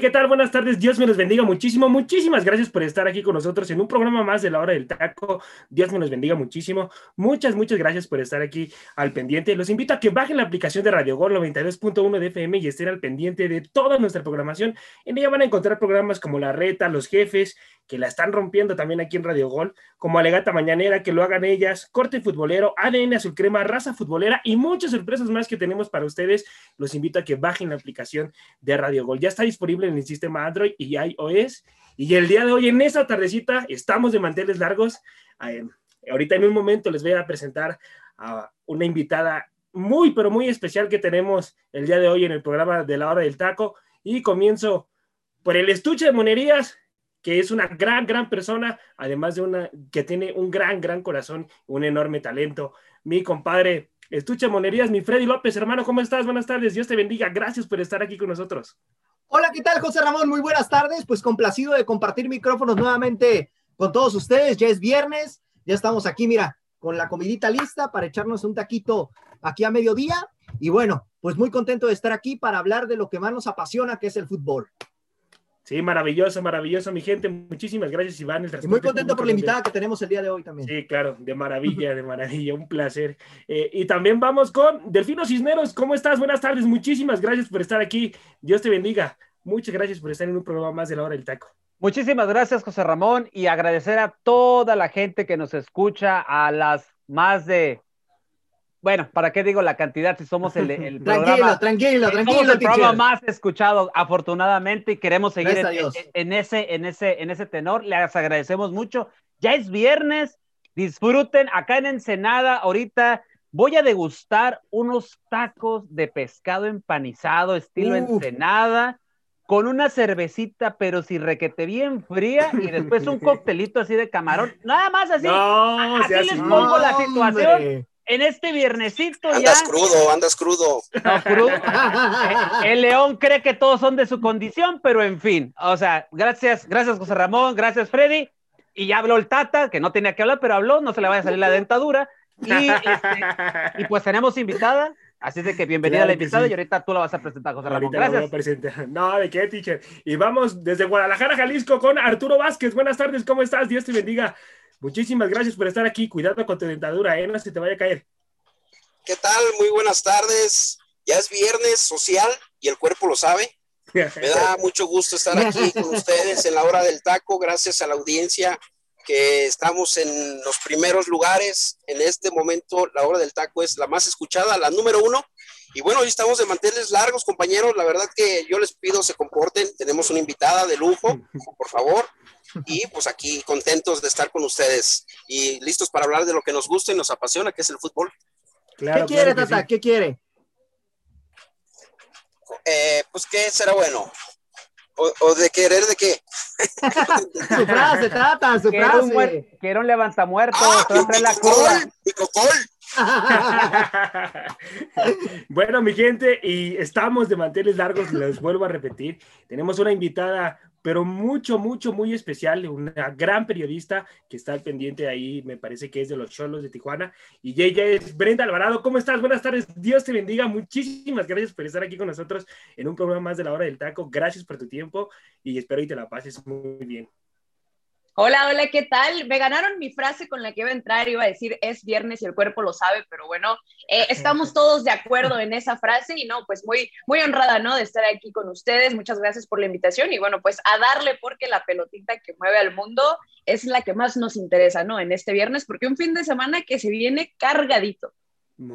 ¿qué tal? Buenas tardes, Dios me los bendiga muchísimo, muchísimas gracias por estar aquí con nosotros en un programa más de la hora del taco, Dios me los bendiga muchísimo, muchas, muchas gracias por estar aquí al pendiente, los invito a que bajen la aplicación de Radio Gol 92.1 de FM y estén al pendiente de toda nuestra programación, en ella van a encontrar programas como La Reta, Los Jefes, que la están rompiendo también aquí en Radio Gol, como Alegata Mañanera, que lo hagan ellas, Corte Futbolero, ADN Azul Crema, Raza Futbolera y muchas sorpresas más que tenemos para ustedes, los invito a que bajen la aplicación de Radio Gol. Ya está disponible en el sistema Android y iOS. Y el día de hoy, en esta tardecita, estamos de manteles largos. Eh, ahorita en un momento les voy a presentar a una invitada muy, pero muy especial que tenemos el día de hoy en el programa de la hora del taco. Y comienzo por el estuche de monerías, que es una gran, gran persona, además de una que tiene un gran, gran corazón, un enorme talento. Mi compadre Estuche Monerías, mi Freddy López, hermano, ¿cómo estás? Buenas tardes, Dios te bendiga, gracias por estar aquí con nosotros. Hola, ¿qué tal, José Ramón? Muy buenas tardes. Pues complacido de compartir micrófonos nuevamente con todos ustedes. Ya es viernes, ya estamos aquí, mira, con la comidita lista para echarnos un taquito aquí a mediodía. Y bueno, pues muy contento de estar aquí para hablar de lo que más nos apasiona, que es el fútbol. Sí, maravilloso, maravilloso, mi gente. Muchísimas gracias, Iván. El y muy contento por la invitada que tenemos el día de hoy también. Sí, claro, de maravilla, de maravilla, un placer. Eh, y también vamos con Delfino Cisneros. ¿Cómo estás? Buenas tardes, muchísimas gracias por estar aquí. Dios te bendiga. Muchas gracias por estar en un programa más de la hora del taco. Muchísimas gracias, José Ramón, y agradecer a toda la gente que nos escucha, a las más de bueno, ¿para qué digo la cantidad si somos el, el programa? Tranquilo, tranquilo, tranquilo. el programa más escuchado, afortunadamente, y queremos seguir en, ese, en, ese, en ese tenor. Les agradecemos mucho. Ya es viernes, disfruten acá en Ensenada. Ahorita voy a degustar unos tacos de pescado empanizado, estilo Ensenada con una cervecita, pero si requete bien fría, y después un coctelito así de camarón. Nada más así. así les pongo la situación en este viernesito andas crudo, andas crudo. No, crudo. El León cree que todos son de su condición, pero en fin. O sea, gracias, gracias José Ramón, gracias Freddy. Y ya habló el Tata, que no tenía que hablar, pero habló, no se le vaya a salir la dentadura. Y, este, pues tenemos invitada, Así de que bienvenida a la invitada y ahorita tú la vas a presentar, José Ramón. Gracias. No, de qué, teacher. Y vamos desde Guadalajara, Jalisco, con Arturo Vázquez. Buenas tardes, ¿cómo estás? Dios te bendiga. Muchísimas gracias por estar aquí. Cuidado con tu dentadura, ¿eh? No se te vaya a caer. ¿Qué tal? Muy buenas tardes. Ya es viernes social y el cuerpo lo sabe. Me da mucho gusto estar aquí con ustedes en la hora del taco. Gracias a la audiencia que estamos en los primeros lugares. En este momento, la hora del taco es la más escuchada, la número uno. Y bueno, hoy estamos de manteles largos, compañeros. La verdad que yo les pido se comporten. Tenemos una invitada de lujo, por favor. Y pues aquí contentos de estar con ustedes y listos para hablar de lo que nos gusta y nos apasiona, que es el fútbol. ¿Qué quiere, Tata? ¿Qué quiere? Eh, pues, ¿qué será bueno? ¿O, de querer de qué? su frase, Tata, su frase. quiero un levantamuerto, ah, la bueno, mi gente, y estamos de manteles largos, les vuelvo a repetir. Tenemos una invitada pero mucho, mucho, muy especial, una gran periodista que está al pendiente ahí, me parece que es de los Cholos de Tijuana, y ella es Brenda Alvarado. ¿Cómo estás? Buenas tardes, Dios te bendiga, muchísimas gracias por estar aquí con nosotros en un programa más de la hora del taco, gracias por tu tiempo y espero y te la pases muy bien. Hola, hola, ¿qué tal? Me ganaron mi frase con la que iba a entrar, iba a decir es viernes y el cuerpo lo sabe, pero bueno, eh, estamos todos de acuerdo en esa frase y no, pues muy, muy honrada, ¿no? De estar aquí con ustedes, muchas gracias por la invitación y bueno, pues a darle porque la pelotita que mueve al mundo es la que más nos interesa, ¿no? En este viernes, porque un fin de semana que se viene cargadito.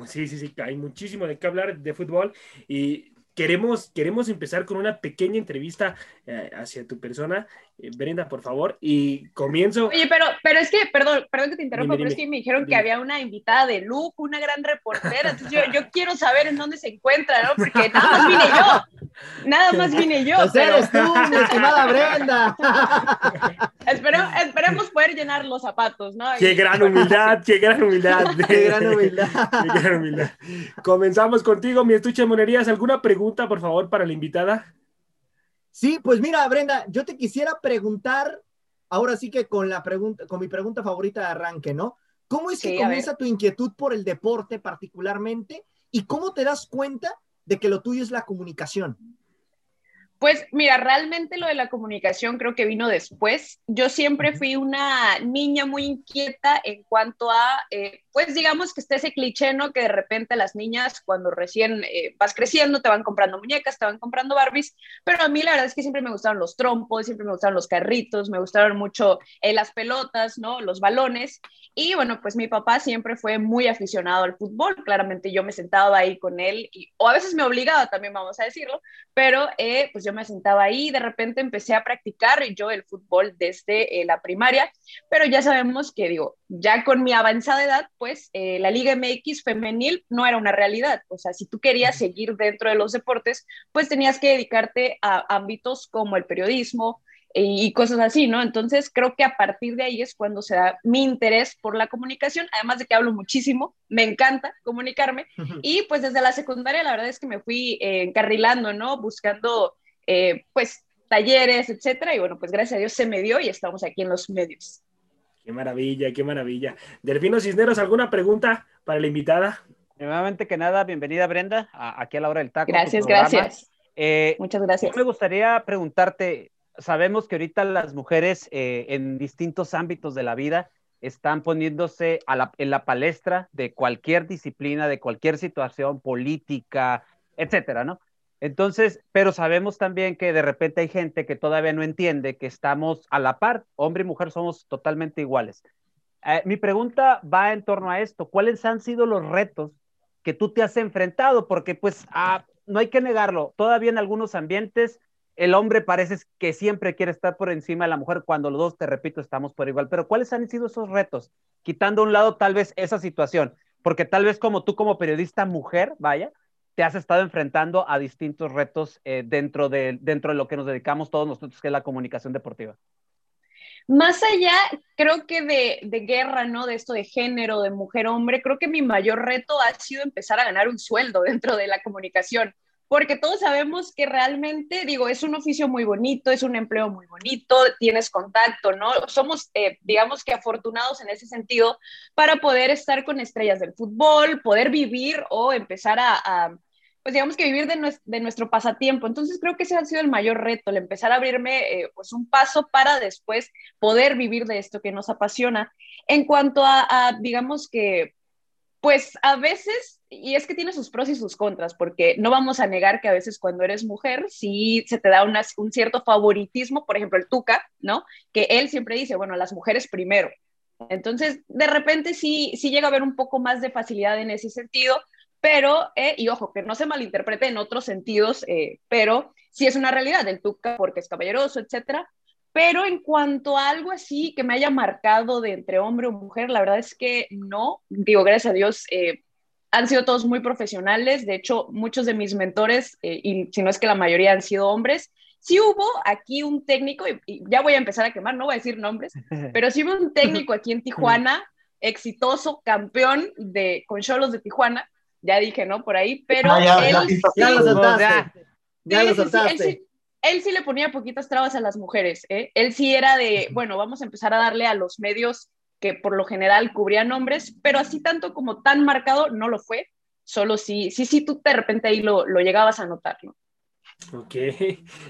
Sí, sí, sí, hay muchísimo de qué hablar de fútbol y queremos, queremos empezar con una pequeña entrevista eh, hacia tu persona. Eh, Brenda, por favor, y comienzo. Oye, pero, pero es que, perdón, perdón que te interrumpa, pero es que me dijeron que había una invitada de lujo, una gran reportera. Entonces yo, yo, quiero saber en dónde se encuentra, ¿no? Porque nada más vine yo. Nada más vine yo. Pues eres tú, mi estimada Brenda. esperemos poder llenar los zapatos, ¿no? Qué gran humildad, qué gran humildad. qué gran humildad. qué gran humildad. Comenzamos contigo, mi estuche de monerías. ¿Alguna pregunta, por favor, para la invitada? Sí, pues mira, Brenda, yo te quisiera preguntar, ahora sí que con la pregunta, con mi pregunta favorita de arranque, ¿no? ¿Cómo es que comienza tu inquietud por el deporte particularmente y cómo te das cuenta de que lo tuyo es la comunicación? Pues mira, realmente lo de la comunicación creo que vino después. Yo siempre fui una niña muy inquieta en cuanto a, eh, pues digamos que está ese cliché, ¿no? Que de repente las niñas cuando recién eh, vas creciendo te van comprando muñecas, te van comprando Barbies, pero a mí la verdad es que siempre me gustaron los trompos, siempre me gustaron los carritos, me gustaron mucho eh, las pelotas, ¿no? Los balones. Y bueno, pues mi papá siempre fue muy aficionado al fútbol, claramente yo me sentaba ahí con él, y, o a veces me obligaba también, vamos a decirlo, pero pues yo me sentaba ahí y de repente empecé a practicar yo el fútbol desde la primaria, pero ya sabemos que digo, ya con mi avanzada edad, pues eh, la Liga MX femenil no era una realidad. O sea, si tú querías seguir dentro de los deportes, pues tenías que dedicarte a ámbitos como el periodismo eh, y cosas así, ¿no? Entonces creo que a partir de ahí es cuando se da mi interés por la comunicación, además de que hablo muchísimo, me encanta comunicarme y pues desde la secundaria la verdad es que me fui eh, encarrilando, ¿no? Buscando pues talleres, etcétera, y bueno, pues gracias a Dios se me dio y estamos aquí en los medios. Qué maravilla, qué maravilla. Delfino Cisneros, ¿alguna pregunta para la invitada? Nuevamente que nada, bienvenida Brenda, aquí a la hora del taco. Gracias, gracias. Eh, Muchas gracias. Me gustaría preguntarte, sabemos que ahorita las mujeres eh, en distintos ámbitos de la vida están poniéndose en la palestra de cualquier disciplina, de cualquier situación política, etcétera, ¿no? Entonces, pero sabemos también que de repente hay gente que todavía no entiende que estamos a la par, hombre y mujer somos totalmente iguales. Eh, mi pregunta va en torno a esto, ¿cuáles han sido los retos que tú te has enfrentado? Porque pues ah, no hay que negarlo, todavía en algunos ambientes el hombre parece que siempre quiere estar por encima de la mujer cuando los dos, te repito, estamos por igual, pero ¿cuáles han sido esos retos? Quitando a un lado tal vez esa situación, porque tal vez como tú como periodista mujer, vaya, te has estado enfrentando a distintos retos eh, dentro, de, dentro de lo que nos dedicamos todos nosotros, que es la comunicación deportiva. Más allá, creo que de, de guerra, ¿no? De esto de género, de mujer-hombre, creo que mi mayor reto ha sido empezar a ganar un sueldo dentro de la comunicación porque todos sabemos que realmente, digo, es un oficio muy bonito, es un empleo muy bonito, tienes contacto, ¿no? Somos, eh, digamos que afortunados en ese sentido para poder estar con estrellas del fútbol, poder vivir o empezar a, pues digamos que vivir de, nuestro pasatiempo. Entonces creo que ese ha sido el mayor reto, el empezar a abrirme eh, pues un paso para después poder vivir de esto que nos apasiona. En cuanto a, digamos que, pues a veces, y es que tiene sus pros y sus contras, porque no vamos a negar que a veces cuando eres mujer sí se te da un cierto favoritismo, por ejemplo el Tuca, ¿no? Que él siempre dice, bueno, las mujeres primero. Entonces, de repente sí, sí llega a haber un poco más de facilidad en ese sentido, pero, eh, y ojo, que no se malinterprete en otros sentidos, eh, pero sí es una realidad, el Tuca porque es caballeroso, etcétera. Pero en cuanto a algo así que me haya marcado de entre hombre o mujer, la verdad es que no. Digo, gracias a Dios, eh, han sido todos muy profesionales. De hecho, muchos de mis mentores, y si no es que la mayoría han sido hombres, sí hubo aquí un técnico, y, ya voy a empezar a quemar, no voy a decir nombres, pero sí hubo un técnico aquí en Tijuana, exitoso, campeón de, con Cholos de Tijuana, ya dije, ¿no? Por ahí, pero ya, él, sí, ya, lo. Ya, lo saltaste. él, sí, le ponía poquitas trabas a las mujeres, ¿eh? Él sí era de, bueno, vamos a empezar a darle a los medios que por lo general cubrían hombres, pero así tanto como tan marcado no lo fue, solo sí, sí, sí, tú de repente ahí lo, lo llegabas a notar, ¿no? Ok,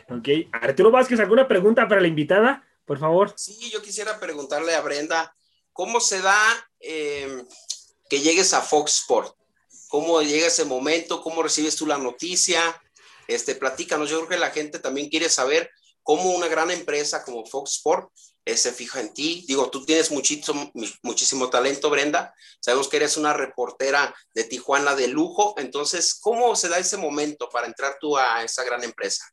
ok. Arturo Vázquez, ¿alguna pregunta para la invitada? Por favor. Sí, yo quisiera preguntarle a Brenda, ¿cómo se da eh, que llegues a Fox Sport? ¿Cómo llega ese momento? ¿Cómo recibes tú la noticia? Este, platícanos, yo creo que la gente también quiere saber cómo una gran empresa como Fox Sport eh, se fija en ti. Digo, tú tienes muchísimo, muchísimo talento, Brenda. Sabemos que eres una reportera de Tijuana de lujo. Entonces, ¿cómo se da ese momento para entrar tú a esa gran empresa?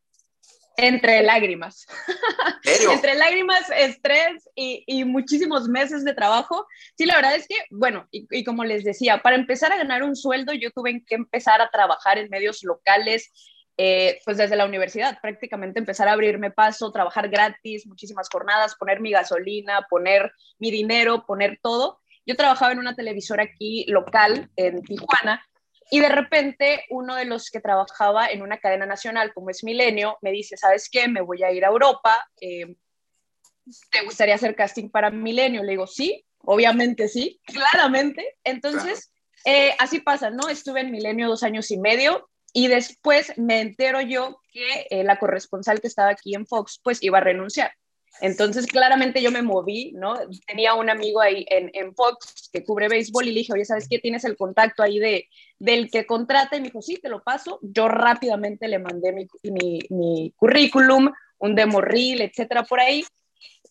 Entre lágrimas. Entre lágrimas, estrés y, muchísimos meses de trabajo. Sí, la verdad es que, bueno, y, como les decía, para empezar a ganar un sueldo, yo tuve que empezar a trabajar en medios locales, eh, pues desde la universidad, prácticamente empezar a abrirme paso, trabajar gratis, muchísimas jornadas, poner mi gasolina, poner mi dinero, poner todo. Yo trabajaba en una televisora aquí local en Tijuana y de repente uno de los que trabajaba en una cadena nacional como es Milenio me dice, ¿sabes qué? Me voy a ir a Europa. Eh, ¿Te gustaría hacer casting para Milenio? Le digo, sí, obviamente sí, claramente. Entonces, eh, así pasa, ¿no? Estuve en Milenio dos años y medio. y después me entero yo que eh, la corresponsal que estaba aquí en Fox, pues iba a renunciar. Entonces, claramente yo me moví, ¿no? Tenía un amigo ahí en, en, Fox que cubre béisbol y le dije, oye, ¿sabes qué? ¿Tienes el contacto ahí de, del que contrata? Y me dijo, sí, te lo paso. Yo rápidamente le mandé mi, mi, mi currículum, un demo reel, etcétera, por ahí.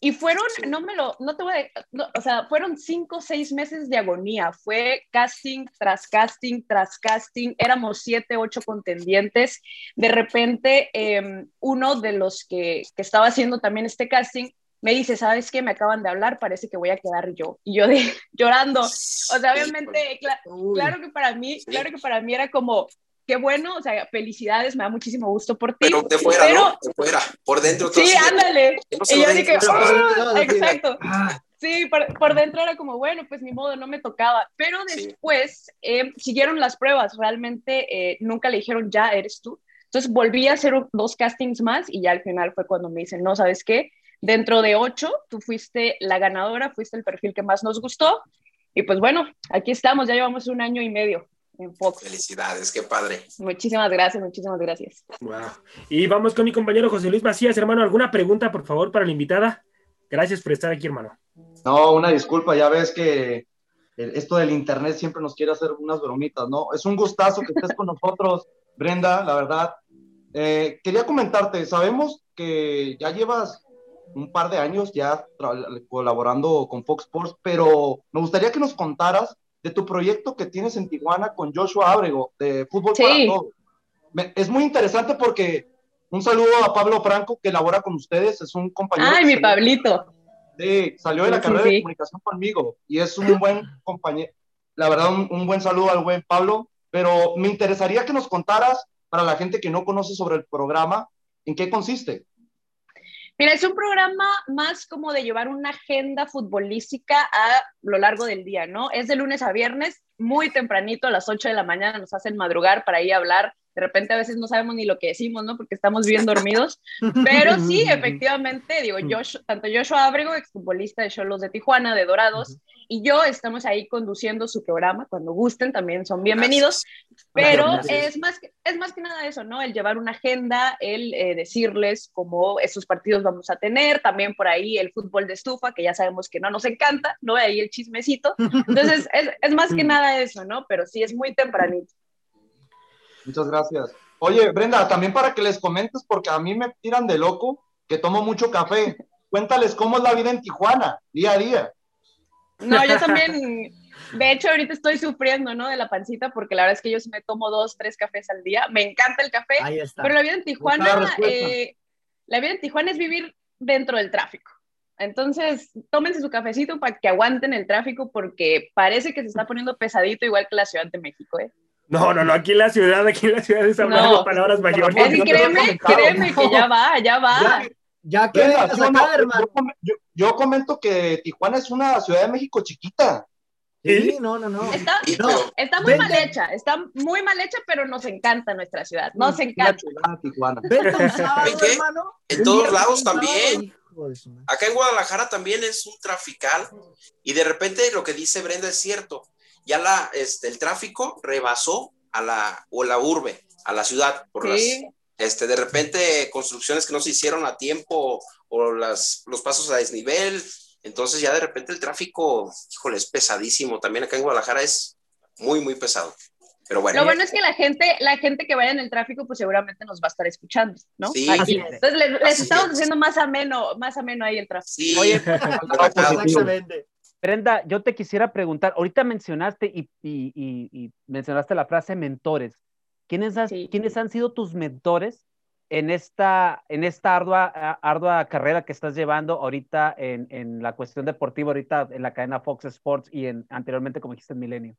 Y fueron, no me lo, no te voy a, o sea, fueron cinco o seis meses de agonía. Fue casting tras casting tras casting. Éramos siete, ocho contendientes. De repente, em, uno de los que, que estaba haciendo también este casting me dice, ¿sabes qué? Me acaban de hablar, parece que voy a quedar yo. Y yo de, llorando. O sea, obviamente, claro que para mí, claro que para mí era como, qué bueno, o sea, felicidades, me da muchísimo gusto por ti. Pero de fuera, ¿no? De fuera, por dentro. Sí, ándale. y yo dije, oh, exacto. Ah. Sí, por, dentro era como, bueno, pues ni modo, no me tocaba. Pero después eh, siguieron las pruebas, realmente eh, nunca le dijeron, ya eres tú. Entonces volví a hacer dos castings más y ya al final fue cuando me dicen, no, ¿sabes qué? Dentro de ocho, tú fuiste la ganadora, fuiste el perfil que más nos gustó. Y pues bueno, aquí estamos, ya llevamos un año y medio. Felicidades, qué padre. Muchísimas gracias, muchísimas gracias. Y vamos con mi compañero José Luis Macías, hermano. ¿Alguna pregunta, por favor, para la invitada? Gracias por estar aquí, hermano. No, una disculpa, ya ves que esto del internet siempre nos quiere hacer unas bromitas, ¿no? Es un gustazo que estés con nosotros, Brenda, la verdad. Eh, quería comentarte, sabemos que ya llevas un par de años ya colaborando con Fox Sports, pero me gustaría que nos contaras de tu proyecto que tienes en Tijuana con Joshua Abrego, de Fútbol para Todos. es muy interesante porque un saludo a Pablo Franco, que labora con ustedes, es un compañero. ¡Ay, mi Pablito! Sí, salió de la carrera de comunicación conmigo y es un buen compañero. La verdad, un, un buen saludo al buen Pablo, pero me interesaría que nos contaras, para la gente que no conoce sobre el programa, en qué consiste. Mira, es un programa más como de llevar una agenda futbolística a lo largo del día, ¿no? Es de lunes a viernes, muy tempranito, a las 8 de la mañana nos hacen madrugar para ir a hablar de repente a veces no sabemos ni lo que decimos, ¿no? Porque estamos bien dormidos. Pero sí, efectivamente, digo, yo, tanto Joshua Abrego, exfutbolista de Cholos de Tijuana, de Dorados, y yo estamos ahí conduciendo su programa. Cuando gusten, también son bienvenidos. Pero es más, que, es más que nada eso, ¿no? El llevar una agenda, el eh, decirles cómo esos partidos vamos a tener, también por ahí el fútbol de estufa, que ya sabemos que no nos encanta, ¿no? Ahí el chismecito. Entonces, es, es más que nada eso, ¿no? Pero sí es muy tempranito. Muchas gracias. Oye, Brenda, también para que les comentes, porque a mí me tiran de loco que tomo mucho café. Cuéntales cómo es la vida en Tijuana, día a día. No, yo también, de hecho, ahorita estoy sufriendo, ¿no? De la pancita, porque la verdad es que yo me tomo dos, tres cafés al día. Me encanta el café, pero la vida en Tijuana, eh, la vida en Tijuana es vivir dentro del tráfico. Entonces, tómense su cafecito para que aguanten el tráfico, porque parece que se está poniendo pesadito igual que la Ciudad de México, ¿eh? No, no, no, aquí en la ciudad, aquí en la ciudad es hablando no, palabras mayores. Es que créeme, créeme que ya va, ya va. Ya, que yo, yo, comento que Tijuana es una Ciudad de México chiquita. Sí, no, no, no. Está, está muy mal hecha, está muy mal hecha, pero nos encanta nuestra ciudad, nos encanta. Tijuana. En todos lados también. Acá en Guadalajara también es un trafical y de repente lo que dice Brenda es cierto ya la, este, el tráfico rebasó a la, o la urbe, a la ciudad, por las, este, de repente construcciones que no se hicieron a tiempo o las, los pasos a desnivel, entonces ya de repente el tráfico, híjole, es pesadísimo, también acá en Guadalajara es muy, muy pesado. Pero bueno. Lo bueno es que la gente, la gente que vaya en el tráfico, pues seguramente nos va a estar escuchando, ¿no? Sí, Entonces les, estamos haciendo más ameno, más ameno ahí el tráfico. Sí, Oye, exactamente. Brenda, yo te quisiera preguntar, ahorita mencionaste y, mencionaste la frase mentores. ¿Quiénes, ¿Quiénes, han sido tus mentores en esta, en esta ardua, ardua carrera que estás llevando ahorita en, en, la cuestión deportiva, ahorita en la cadena Fox Sports y en, anteriormente, como dijiste, en Milenio?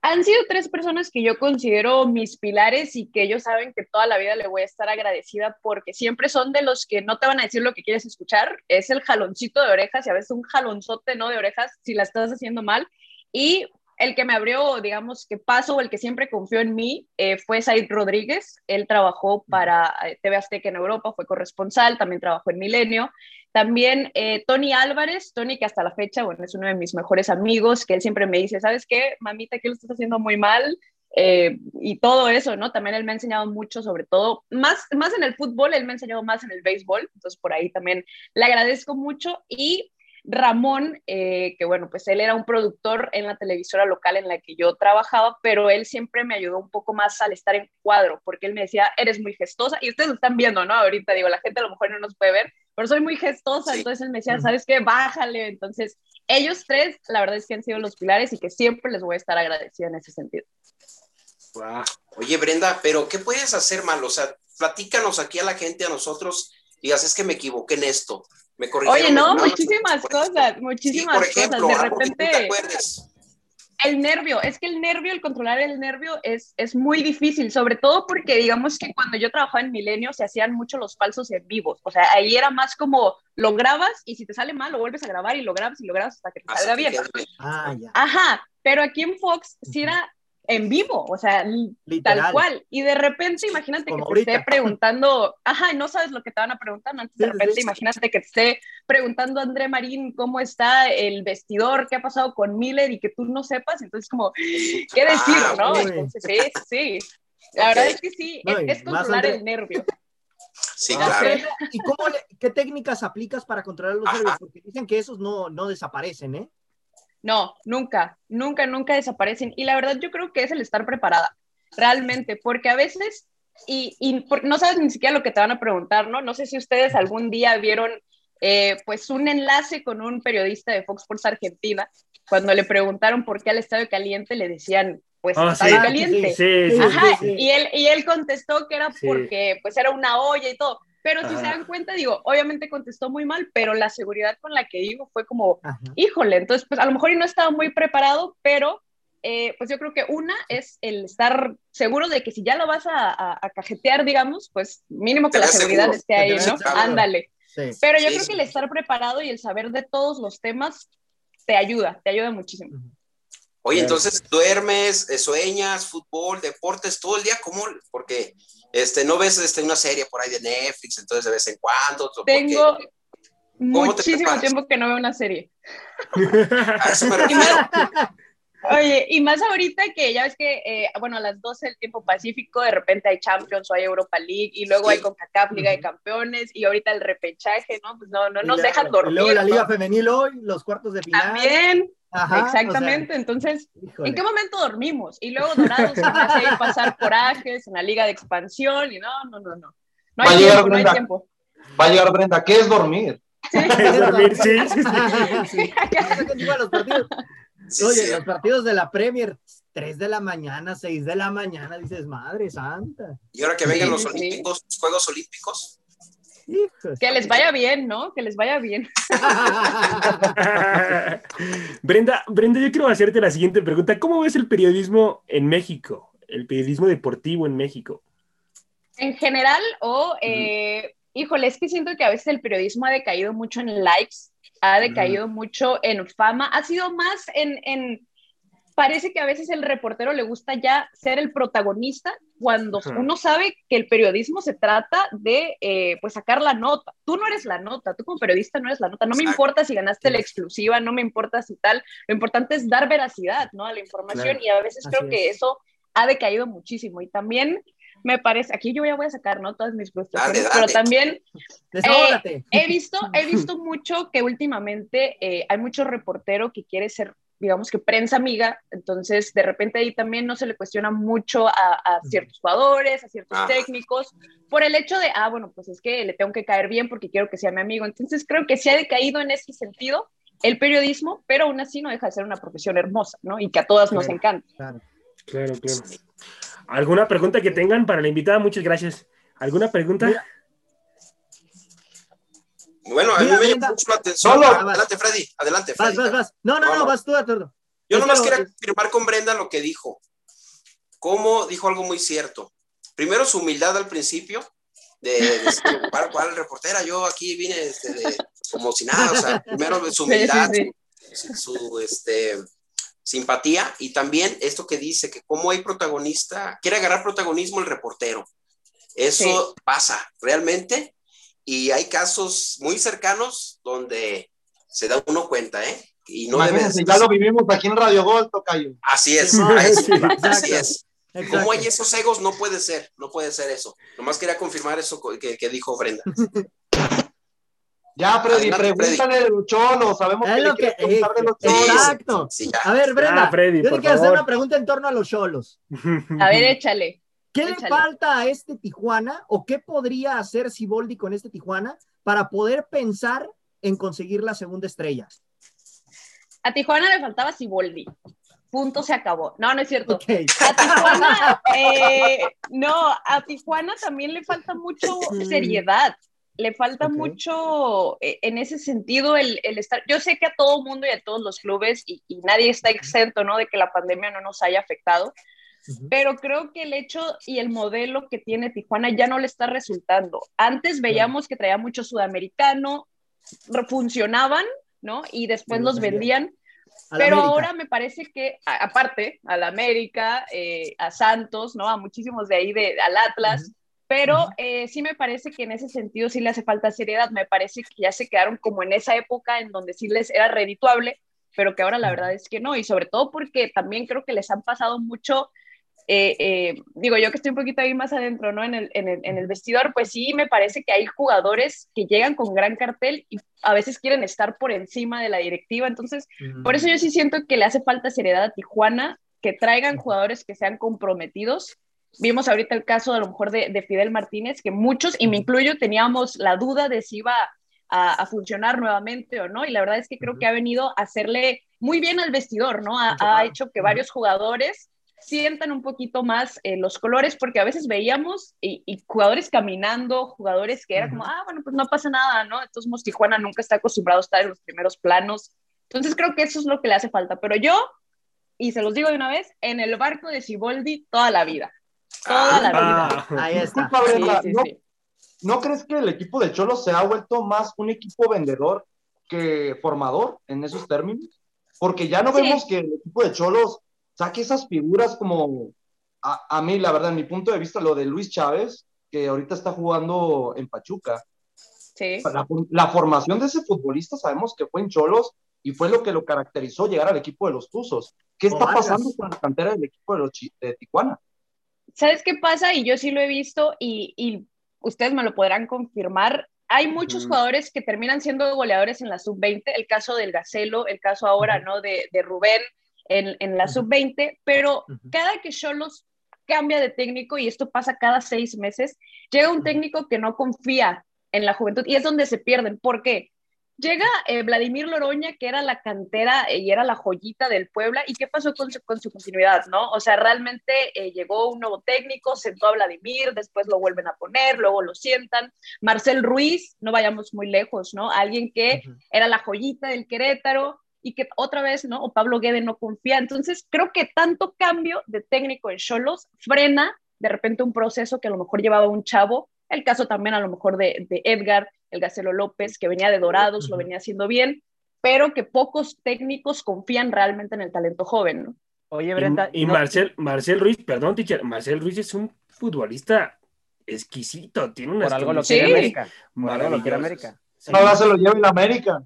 han sido tres personas que yo considero mis pilares y que ellos saben que toda la vida le voy a estar agradecida porque siempre son de los que no te van a decir lo que quieres escuchar. Es el jaloncito de orejas y a veces un jalonzote, ¿no? De orejas si la estás haciendo mal. Y el que me abrió, digamos, que paso el que siempre confió en mí eh, fue Said Rodríguez. Él trabajó para eh, TV Azteca en Europa, fue corresponsal, también trabajó en Milenio. También eh, Tony Álvarez, Tony que hasta la fecha, bueno, es uno de mis mejores amigos, que él siempre me dice, ¿sabes qué, mamita, que lo estás haciendo muy mal? eh, y todo eso, ¿no? También él me ha enseñado mucho, sobre todo, más, más en el fútbol, él me ha enseñado más en el béisbol, entonces por ahí también le agradezco mucho y Ramón, eh, que bueno, pues él era un productor en la televisora local en la que yo trabajaba, pero él siempre me ayudó un poco más al estar en cuadro, porque él me decía, eres muy gestosa, y ustedes lo están viendo, ¿no? Ahorita digo, la gente a lo mejor no nos puede ver, pero soy muy gestosa, entonces él me decía, ¿sabes qué? Bájale. Entonces, ellos tres, la verdad es que han sido los pilares y que siempre les voy a estar agradecida en ese sentido. Oye, Brenda, pero ¿qué puedes hacer mal? O sea, platícanos aquí a la gente, a nosotros, digas, es que me equivoqué en esto. Me Oye, no, muchísimas cosas, muchísimas cosas. De repente, el nervio, es que el nervio, el controlar el nervio es, es muy difícil, sobre todo porque digamos que cuando yo trabajaba en Milenio se hacían mucho los falsos en vivos, o sea, ahí era más como lo grabas y si te sale mal lo vuelves a grabar y lo grabas y lo grabas hasta que te salga bien. Ah, ya. Ajá, pero aquí en Fox sí era en vivo, o sea, tal cual. Y de repente, imagínate que te esté preguntando, ajá, no sabes lo que te van a preguntar, antes de repente, imagínate que te esté preguntando a André Marín cómo está el vestidor, qué ha pasado con Miller y que tú no sepas, entonces como, ¿qué decir, ah, no? Entonces, sí, sí. La verdad es que sí, es, controlar el nervio. Sí, claro. ¿Y cómo qué técnicas aplicas para controlar los nervios? Porque dicen que esos no, no desaparecen, ¿eh? No, nunca, nunca, nunca desaparecen. Y la verdad yo creo que es el estar preparada, realmente, porque a veces, y, no sabes ni siquiera lo que te van a preguntar, ¿no? No sé si ustedes algún día vieron eh, pues un enlace con un periodista de Fox Sports Argentina, cuando le preguntaron por qué al Estadio Caliente le decían, pues oh, Estadio Caliente. Sí, sí, Ajá, y, él, y él contestó que era porque pues era una olla y todo. Pero si se dan cuenta, digo, obviamente contestó muy mal, pero la seguridad con la que digo fue como, híjole, entonces pues a lo mejor no estaba muy preparado, pero eh, pues yo creo que una es el estar seguro de que si ya lo vas a, cajetear, digamos, pues mínimo que la seguridad esté ahí, ¿no? Ándale. Pero yo creo que el estar preparado y el saber de todos los temas te ayuda, te ayuda muchísimo. Oye, entonces duermes, eh, sueñas, fútbol, deportes todo el día, ¿cómo? Porque este, no ves este, una serie por ahí de Netflix, entonces de vez en cuando. Tengo muchísimo tiempo que no veo una serie. A eso me refiero. Oye, y más ahorita que ya ves que, eh, bueno, a las 12 del tiempo pacífico, de repente hay Champions o hay Europa League, y luego hay CONCACAF, Liga de Campeones, y ahorita el repechaje, ¿no? Pues no, no nos dejan dormir. Y luego la Liga Femenil hoy, los cuartos de final. También, Exactamente, entonces, ¿en qué momento dormimos? Y luego Dorados se hace ir pasar corajes en la liga de expansión y no, no, no, no. No hay, tiempo, no hay tiempo. Va a llegar Brenda, ¿qué es dormir? Sí. es dormir, sí. sí, sí. los partidos, oye, los partidos de la Premier, 3 de la mañana, 6 de la mañana, dices, madre santa. Y ahora que vengan los olímpicos, Juegos Olímpicos, que les vaya bien, ¿no? Que les vaya bien. Brenda, Brenda, yo quiero hacerte la siguiente pregunta. ¿Cómo ves el periodismo en México? El periodismo deportivo en México. En general, o, eh, híjole, es que siento que a veces el periodismo ha decaído mucho en likes, ha decaído mucho en fama, ha sido más en, en parece que a veces el reportero le gusta ya ser el protagonista cuando uno sabe que el periodismo se trata de eh, pues sacar la nota. Tú no eres la nota, tú como periodista no eres la nota. No me importa si ganaste la exclusiva, no me importa si tal. Lo importante es dar veracidad ¿no? a la información y a veces creo que eso ha decaído muchísimo. Y también me parece, aquí yo ya voy a sacar ¿no? todas mis frustraciones, pero también eh, he, visto, he visto mucho que últimamente eh, hay mucho reportero que quiere ser digamos que prensa amiga, entonces de repente ahí también no se le cuestiona mucho a, ciertos jugadores, a ciertos técnicos, por el hecho de, ah, bueno, pues es que le tengo que caer bien porque quiero que sea mi amigo. Entonces creo que se ha decaído en ese sentido el periodismo, pero aún así no deja de ser una profesión hermosa, ¿no? Y que a todas nos encanta. Claro, claro, claro. ¿Alguna pregunta que tengan para la invitada? Muchas gracias. ¿Alguna pregunta? Bueno, a mí me llama mucho la atención. adelante, Freddy. Adelante, Freddy. Vas, vas, vas. No, no, no, vas tú, Arturo. Yo nomás quería confirmar con Brenda lo que dijo. Cómo dijo algo muy cierto. Primero, su humildad al principio, de, de, ¿cuál, cuál, reportera? Yo aquí vine este, de, como si nada. O sea, primero su humildad, Su, este, simpatía y también esto que dice que como hay protagonista, quiere agarrar protagonismo el reportero. Eso pasa realmente y hay casos muy cercanos donde se da uno cuenta, ¿eh? Y no debe Ya lo vivimos aquí en Radio Gol, Tocayo. Así es, así, es. Como hay esos egos, no puede ser, no puede ser eso. Nomás quería confirmar eso que, que dijo Brenda. Ya, Freddy, pregúntale de los cholos. Sabemos que, lo que de los cholos. Exacto. a ver, Brenda, Freddy, yo te quiero hacer una pregunta en torno a los cholos. A ver, échale. ¿Qué le falta a este Tijuana o qué podría hacer Siboldi con este Tijuana para poder pensar en conseguir la segunda estrella? A Tijuana le faltaba Siboldi. Punto se acabó. No, no es cierto. A Tijuana, eh, no, a Tijuana también le falta mucho seriedad le falta mucho eh, en ese sentido el, estar, yo sé que a todo mundo y a todos los clubes y, nadie está exento, ¿no? De que la pandemia no nos haya afectado, pero creo que el hecho y el modelo que tiene Tijuana ya no le está resultando. Antes veíamos que traía mucho sudamericano, funcionaban, ¿no? Y después los vendían. Pero ahora me parece que, aparte, a la América, eh, a Santos, ¿no? A muchísimos de ahí, de, al Atlas, pero eh, sí me parece que en ese sentido sí le hace falta seriedad. Me parece que ya se quedaron como en esa época en donde sí les era redituable, pero que ahora la verdad es que no. Y sobre todo porque también creo que les han pasado mucho. Eh, eh, digo yo que estoy un poquito ahí más adentro, ¿no? En el, en, el, en el, vestidor, pues sí, me parece que hay jugadores que llegan con gran cartel y a veces quieren estar por encima de la directiva, entonces, por eso yo sí siento que le hace falta seriedad a Tijuana, que traigan jugadores que sean comprometidos. Vimos ahorita el caso a lo mejor de, Fidel Martínez, que muchos, y me incluyo, teníamos la duda de si iba a, funcionar nuevamente o no, y la verdad es que creo que ha venido a hacerle muy bien al vestidor, ¿no? Ha, hecho que varios jugadores sientan un poquito más eh, los colores, porque a veces veíamos y, jugadores caminando, jugadores que era como, ah, bueno, pues no pasa nada, ¿no? Entonces Tijuana nunca está acostumbrado a estar en los primeros planos. Entonces creo que eso es lo que le hace falta. Pero yo, y se los digo de una vez, en el barco de Siboldi toda la vida. Toda la vida. Ah, ahí está. ¿no, crees que el equipo de Cholos se ha vuelto más un equipo vendedor que formador en esos términos? Porque ya no vemos que el equipo de Cholos saque esas figuras como a, mí, la verdad, en mi punto de vista, lo de Luis Chávez, que ahorita está jugando en Pachuca. Sí. La, formación de ese futbolista sabemos que fue en Cholos y fue lo que lo caracterizó llegar al equipo de los Tuzos. ¿Qué está pasando con la cantera del equipo de, los, de Tijuana? ¿Sabes qué pasa? Y yo sí lo he visto y, ustedes me lo podrán confirmar. Hay muchos jugadores que terminan siendo goleadores en la sub-20, el caso del Gacelo, el caso ahora, ¿no? De, Rubén en, la sub-20, pero cada que Cholos cambia de técnico, y esto pasa cada seis meses, llega un técnico que no confía en la juventud y es donde se pierden. ¿Por qué? Llega eh, Vladimir Loroña, que era la cantera eh, y era la joyita del Puebla, ¿y qué pasó con su, con su continuidad, no? O sea, realmente eh, llegó un nuevo técnico, sentó a Vladimir, después lo vuelven a poner, luego lo sientan. Marcel Ruiz, no vayamos muy lejos, ¿no? Alguien que era la joyita del Querétaro y que otra vez, ¿no? O Pablo Guede no confía. Entonces, creo que tanto cambio de técnico en Cholos frena de repente un proceso que a lo mejor llevaba un chavo el caso también a lo mejor de, Edgar, el Gacelo López, que venía de Dorados, lo venía haciendo bien, pero que pocos técnicos confían realmente en el talento joven, ¿no? Oye, Brenda. Y, Marcel, Marcel Ruiz, perdón, teacher, Marcel Ruiz es un futbolista exquisito, tiene una. Por algo lo quiere América. Por algo lo quiere América. Ahora se lo lleva en América.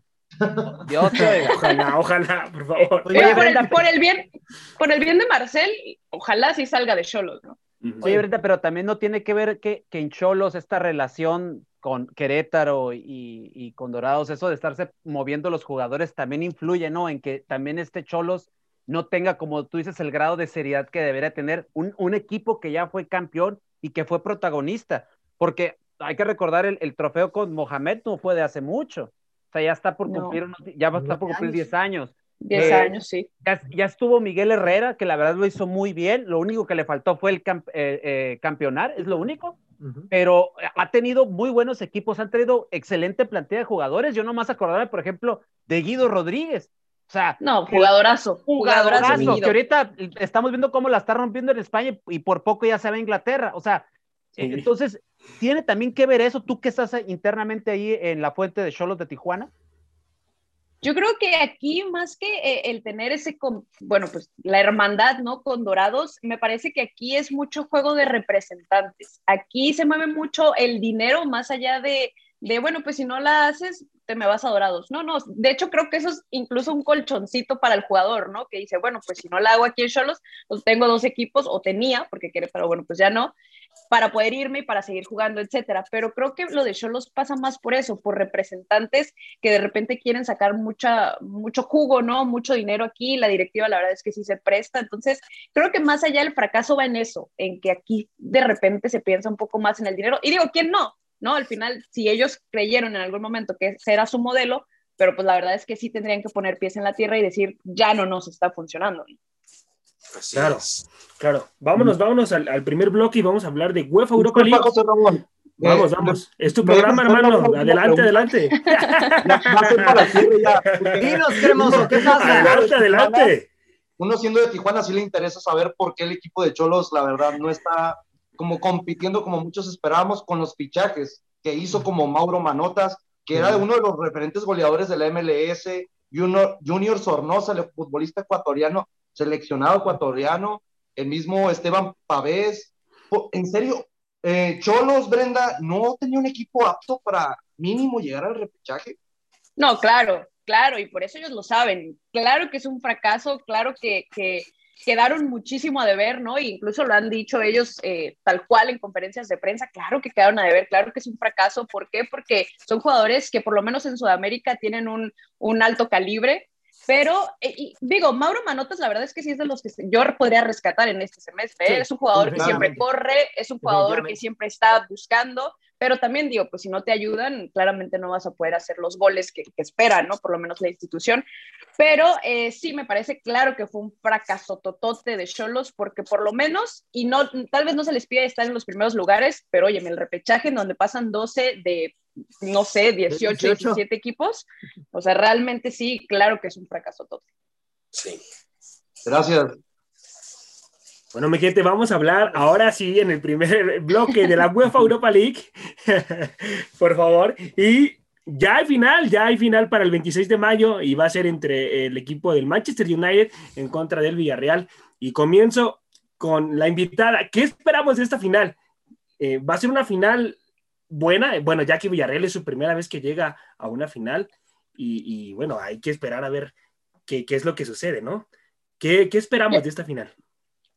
Dios te Ojalá, ojalá, por favor. Oye, por, el, por, el, bien, por el bien de Marcel, ojalá sí salga de Cholos, ¿no? Oye, Brenda, pero también no tiene que ver que, que en Cholos esta relación con Querétaro y, con Dorados, eso de estarse moviendo los jugadores también influye, ¿no? En que también este Cholos no tenga, como tú dices, el grado de seriedad que debería tener un, equipo que ya fue campeón y que fue protagonista, porque hay que recordar el, trofeo con Mohamed no fue de hace mucho, o sea, ya está por cumplir, ya va a estar por cumplir 10 años. 10 eh, años, sí. Ya, estuvo Miguel Herrera, que la verdad lo hizo muy bien. Lo único que le faltó fue el eh, eh, campeonar, es lo único. Pero ha tenido muy buenos equipos, han tenido excelente plantilla de jugadores. Yo nomás acordarme, por ejemplo, de Guido Rodríguez. O sea, no, jugadorazo. Jugadorazo. que ahorita estamos viendo cómo la está rompiendo en España y por poco ya se va a Inglaterra. O sea, entonces, ¿tiene también que ver eso? Tú que estás internamente ahí en la fuente de Cholos de Tijuana. Yo creo que aquí más que eh, el tener ese, bueno, pues la hermandad, ¿no? Con Dorados, me parece que aquí es mucho juego de representantes. Aquí se mueve mucho el dinero más allá de, de bueno, pues si no la haces, te me vas a Dorados. No, no, de hecho creo que eso es incluso un colchoncito para el jugador, ¿no? Que dice, bueno, pues si no la hago aquí en Cholos, pues tengo dos equipos, o tenía, porque quiere, pero bueno, pues ya no, para poder irme y para seguir jugando, etcétera. Pero creo que lo de Cholos pasa más por eso, por representantes que de repente quieren sacar mucha, mucho jugo, ¿no? Mucho dinero aquí, la directiva la verdad es que sí se presta. Entonces, creo que más allá el fracaso va en eso, en que aquí de repente se piensa un poco más en el dinero. Y digo, ¿quién no? ¿No? Al final, si ellos creyeron en algún momento que ese era su modelo, pero pues la verdad es que sí tendrían que poner pies en la tierra y decir, ya no nos está funcionando claro, claro. Vámonos, vámonos al, primer bloque y vamos a hablar de UEFA Europa League. Vamos, eh, vamos. Es tu programa, hermano. Adelante, adelante. Dinos, ¿qué pasa? Adelante, adelante. Uno siendo de Tijuana sí le interesa saber por qué el equipo de Cholos, la verdad, no está como compitiendo como muchos esperábamos con los fichajes que hizo como Mauro Manotas, que era uno de los referentes goleadores de la MLS, Junior, Junior Sornosa, el futbolista ecuatoriano, seleccionado ecuatoriano, el mismo Esteban Pavés. En serio, eh, Cholos, Brenda, ¿no tenía un equipo apto para mínimo llegar al repechaje? No, claro, claro, y por eso ellos lo saben. Claro que es un fracaso, claro que, quedaron muchísimo a deber, ¿no? E incluso lo han dicho ellos eh, tal cual en conferencias de prensa, claro que quedaron a deber, claro que es un fracaso. ¿Por qué? Porque son jugadores que por lo menos en Sudamérica tienen un, un alto calibre, pero, eh, digo, Mauro Manotas, la verdad es que sí es de los que yo podría rescatar en este semestre. es un jugador que siempre corre, es un jugador que siempre está buscando, pero también digo, pues si no te ayudan, claramente no vas a poder hacer los goles que, esperan, ¿no? Por lo menos la institución. Pero eh, sí, me parece claro que fue un fracaso totote de Cholos, porque por lo menos, y no, tal vez no se les pide estar en los primeros lugares, pero oye, el repechaje en donde pasan 12 de no sé, 18, 17 equipos. O sea, realmente sí, claro que es un fracaso todo. Sí. Gracias. Bueno, mi gente, vamos a hablar ahora sí en el primer bloque de la UEFA Europa League, por favor. Y ya hay final, ya hay final para el 26 de mayo y va a ser entre el equipo del Manchester United en contra del Villarreal. Y comienzo con la invitada. ¿Qué esperamos de esta final? Eh, va a ser una final buena. Bueno, Jackie Villarreal es su primera vez que llega a una final y, bueno, hay que esperar a ver qué, qué es lo que sucede, ¿no? ¿Qué, qué esperamos de esta final?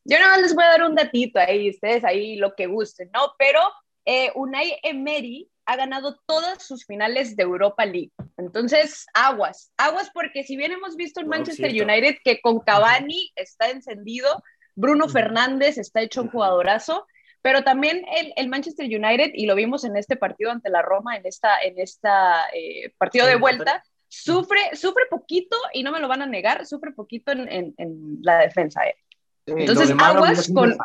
Yo nada más les voy a dar un datito ahí, ustedes ahí lo que gusten, ¿no? Pero eh, Unai Emery ha ganado todas sus finales de Europa League. Entonces, aguas, aguas porque si bien hemos visto en Manchester United que con Cavani está encendido, Bruno Fernández está hecho un jugadorazo, pero también el, Manchester United, y lo vimos en este partido ante la Roma, en esta, en esta eh, partido de vuelta, sufre, sufre poquito, y no me lo van a negar, sufre poquito en, la defensa. Eh. entonces, aguas con...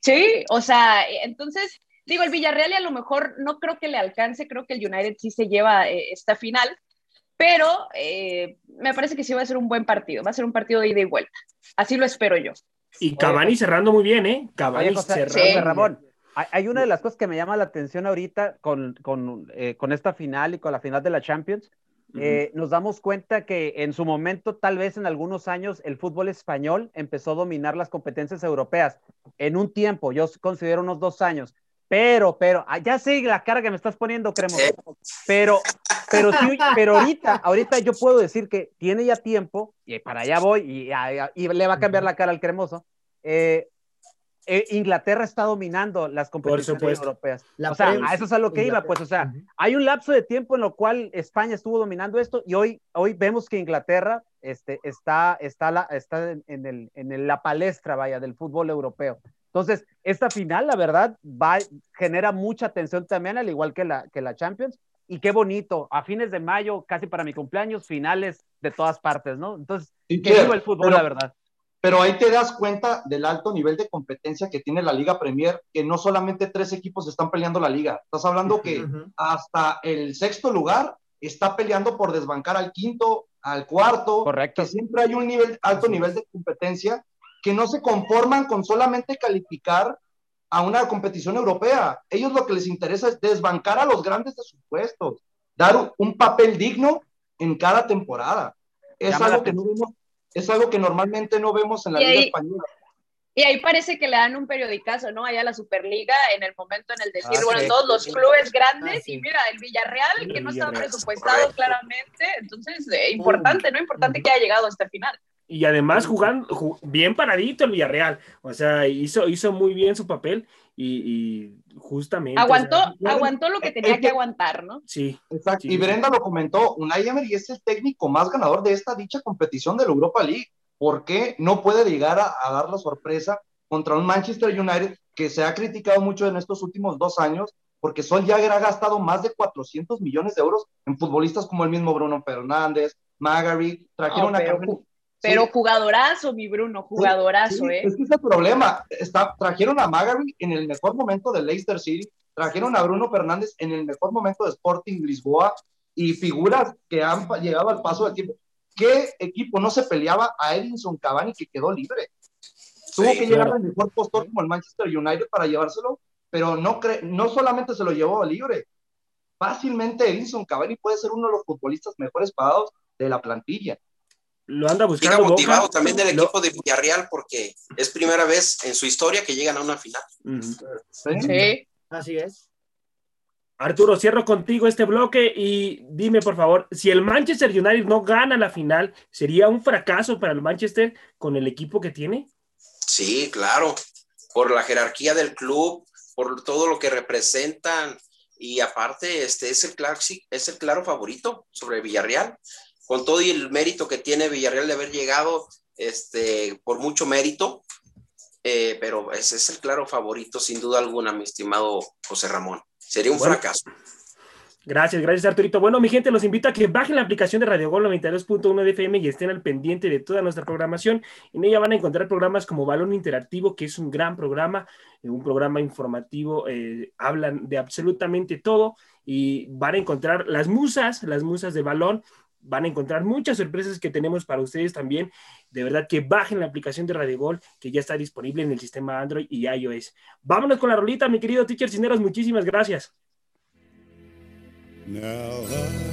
Sí, o sea, entonces, digo, el Villarreal a lo mejor no creo que le alcance, creo que el United sí se lleva eh, esta final, pero me parece que sí va a ser un buen partido, va a ser un partido de ida y vuelta. Así lo espero yo. Y Cavani cerrando muy bien, ¿eh? Cavani cerrando. Ramón, hay una de las cosas que me llama la atención ahorita con, con, eh, con esta final y con la final de la Champions. Eh, nos damos cuenta que en su momento, tal vez en algunos años, el fútbol español empezó a dominar las competencias europeas. En un tiempo, yo considero unos dos años. Pero, pero, ah, ya sé la cara que me estás poniendo, cremoso. Pero, pero, pero ahorita, ahorita yo puedo decir que tiene ya tiempo, y para allá voy, y, y le va a cambiar la cara al cremoso. Eh, eh, Inglaterra está dominando las competiciones europeas. o sea, a eso es a lo que iba, pues, o sea, hay un lapso de tiempo en lo cual España estuvo dominando esto y hoy, hoy vemos que Inglaterra este, está, está, la, está en, el, en la palestra, vaya, del fútbol europeo. Entonces, esta final, la verdad, va, genera mucha atención también, al igual que la, que la Champions. Y qué bonito, a fines de mayo, casi para mi cumpleaños, finales de todas partes, ¿no? Entonces, qué digo el fútbol, la verdad. Pero ahí te das cuenta del alto nivel de competencia que tiene la Liga Premier, que no solamente tres equipos están peleando la liga. Estás hablando que hasta el sexto lugar está peleando por desbancar al quinto, al cuarto. Correcto. Que siempre hay un nivel, alto nivel de competencia que no se conforman con solamente calificar a una competición europea. Ellos lo que les interesa es desbancar a los grandes de sus puestos, dar un papel digno en cada temporada. Es algo, que no vemos, es algo que normalmente no vemos en la Liga Española. Y ahí parece que le dan un periodicazo, ¿no? Allá a la Superliga, en el momento en el decir, ah, bueno, todos los clubes grandes, ah, y mira, el Villarreal, que no estaba presupuestado claramente, entonces, eh, importante, ¿no? Importante que haya llegado hasta el final. Y además jugando bien paradito el Villarreal, o sea, hizo, hizo muy bien su papel y, justamente. Aguantó, aguantó lo que tenía que, aguantar, ¿no? Sí. Exacto. y Brenda lo comentó, Unai Emery es el técnico más ganador de esta dicha competición de la Europa League. ¿Por qué no puede llegar a, dar la sorpresa contra un Manchester United que se ha criticado mucho en estos últimos dos años? Porque Sol Jagger ha gastado más de 400 millones de euros en futbolistas como el mismo Bruno Fernández, Magari, trajeron a pero jugadorazo, mi Bruno, jugadorazo, ¿eh? Es que es el problema. Está, trajeron a Magari en el mejor momento de Leicester City, trajeron a Bruno Fernández en el mejor momento de Sporting Lisboa y figuras que han llegado al paso del tiempo. ¿Qué equipo no se peleaba a Edinson Cavani que quedó libre? Tuvo que llegar al mejor postor como el Manchester United para llevárselo, pero no, no solamente se lo llevó libre. Fácilmente Edinson Cavani puede ser uno de los futbolistas mejores pagados de la plantilla. Lo anda buscando. motivado también del equipo de Villarreal porque es primera vez en su historia que llegan a una final. sí, así es. Arturo, cierro contigo este bloque y dime por favor, si el Manchester United no gana la final, ¿sería un fracaso para el Manchester con el equipo que tiene? Sí, claro, por la jerarquía del club, por todo lo que representan y aparte este es el claro, es el claro favorito sobre Villarreal, con todo y el mérito que tiene Villarreal de haber llegado este, por mucho mérito, eh, pero ese es el claro favorito sin duda alguna, mi estimado José Ramón. Sería un fracaso. Gracias, gracias Arturito. Bueno, mi gente, los invito a que bajen la aplicación de Radio Gol 92.1 de FM y estén al pendiente de toda nuestra programación. En ella van a encontrar programas como Balón Interactivo, que es un gran programa, eh, un programa informativo, eh, hablan de absolutamente todo y van a encontrar las musas, las musas de balón, van a encontrar muchas sorpresas que tenemos para ustedes también. De verdad que bajen la aplicación de Radio Gol, que ya está disponible en el sistema Android y iOS. Vámonos con la rolita, mi querido teacher Cineros, muchísimas gracias. Now I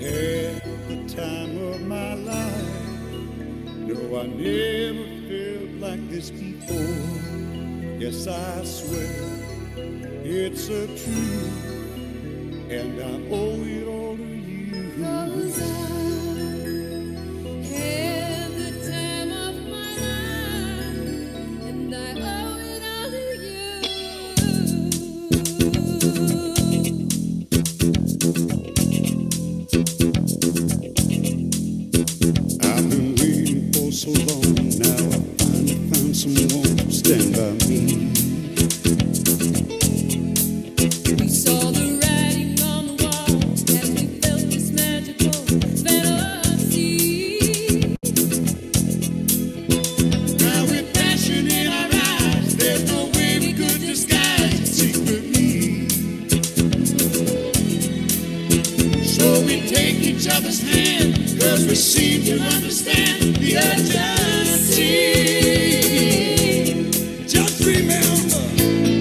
had the time of my life. No, I never felt like this before. Yes, I swear it's a truth, and I owe it all. Cause I had the time of my life, and I owe it all to you. so long now. I finally found someone to stand by me. you.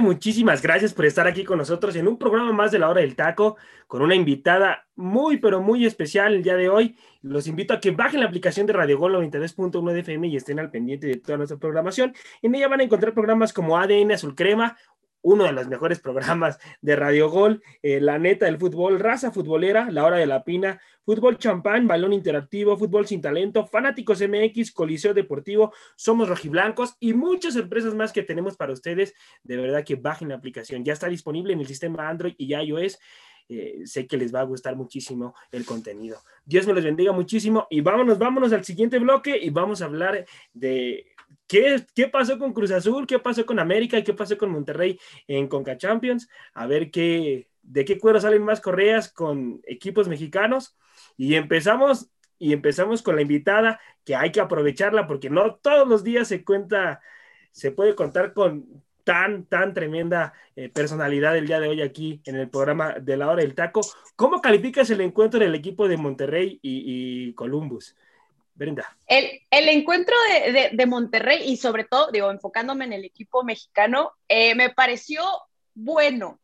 Muchísimas gracias por estar aquí con nosotros en un programa más de la hora del taco con una invitada muy, pero muy especial el día de hoy. Los invito a que bajen la aplicación de Radio Gol 92.1 de FM y estén al pendiente de toda nuestra programación. En ella van a encontrar programas como ADN Azul Crema, uno de los mejores programas de Radio Gol, eh, La Neta del Fútbol, Raza Futbolera, La Hora de la Pina, Fútbol Champán, Balón Interactivo, Fútbol Sin Talento, Fanáticos MX, Coliseo Deportivo, Somos Rojiblancos y muchas sorpresas más que tenemos para ustedes. De verdad que bajen la aplicación. Ya está disponible en el sistema Android y iOS. Eh, sé que les va a gustar muchísimo el contenido. Dios me los bendiga muchísimo y vámonos, vámonos al siguiente bloque y vamos a hablar de qué, pasó con Cruz Azul, qué pasó con América qué pasó con Monterrey en Conca Champions, a ver qué, de qué cuero salen más correas con equipos mexicanos y empezamos y empezamos con la invitada que hay que aprovecharla porque no todos los días se cuenta, se puede contar con tan, tan tremenda eh, personalidad el día de hoy aquí en el programa de la hora del taco. ¿Cómo calificas el encuentro del equipo de Monterrey y Columbus? Brenda. El, el encuentro de, de, Monterrey y sobre todo, digo, enfocándome en el equipo mexicano, eh, me pareció bueno.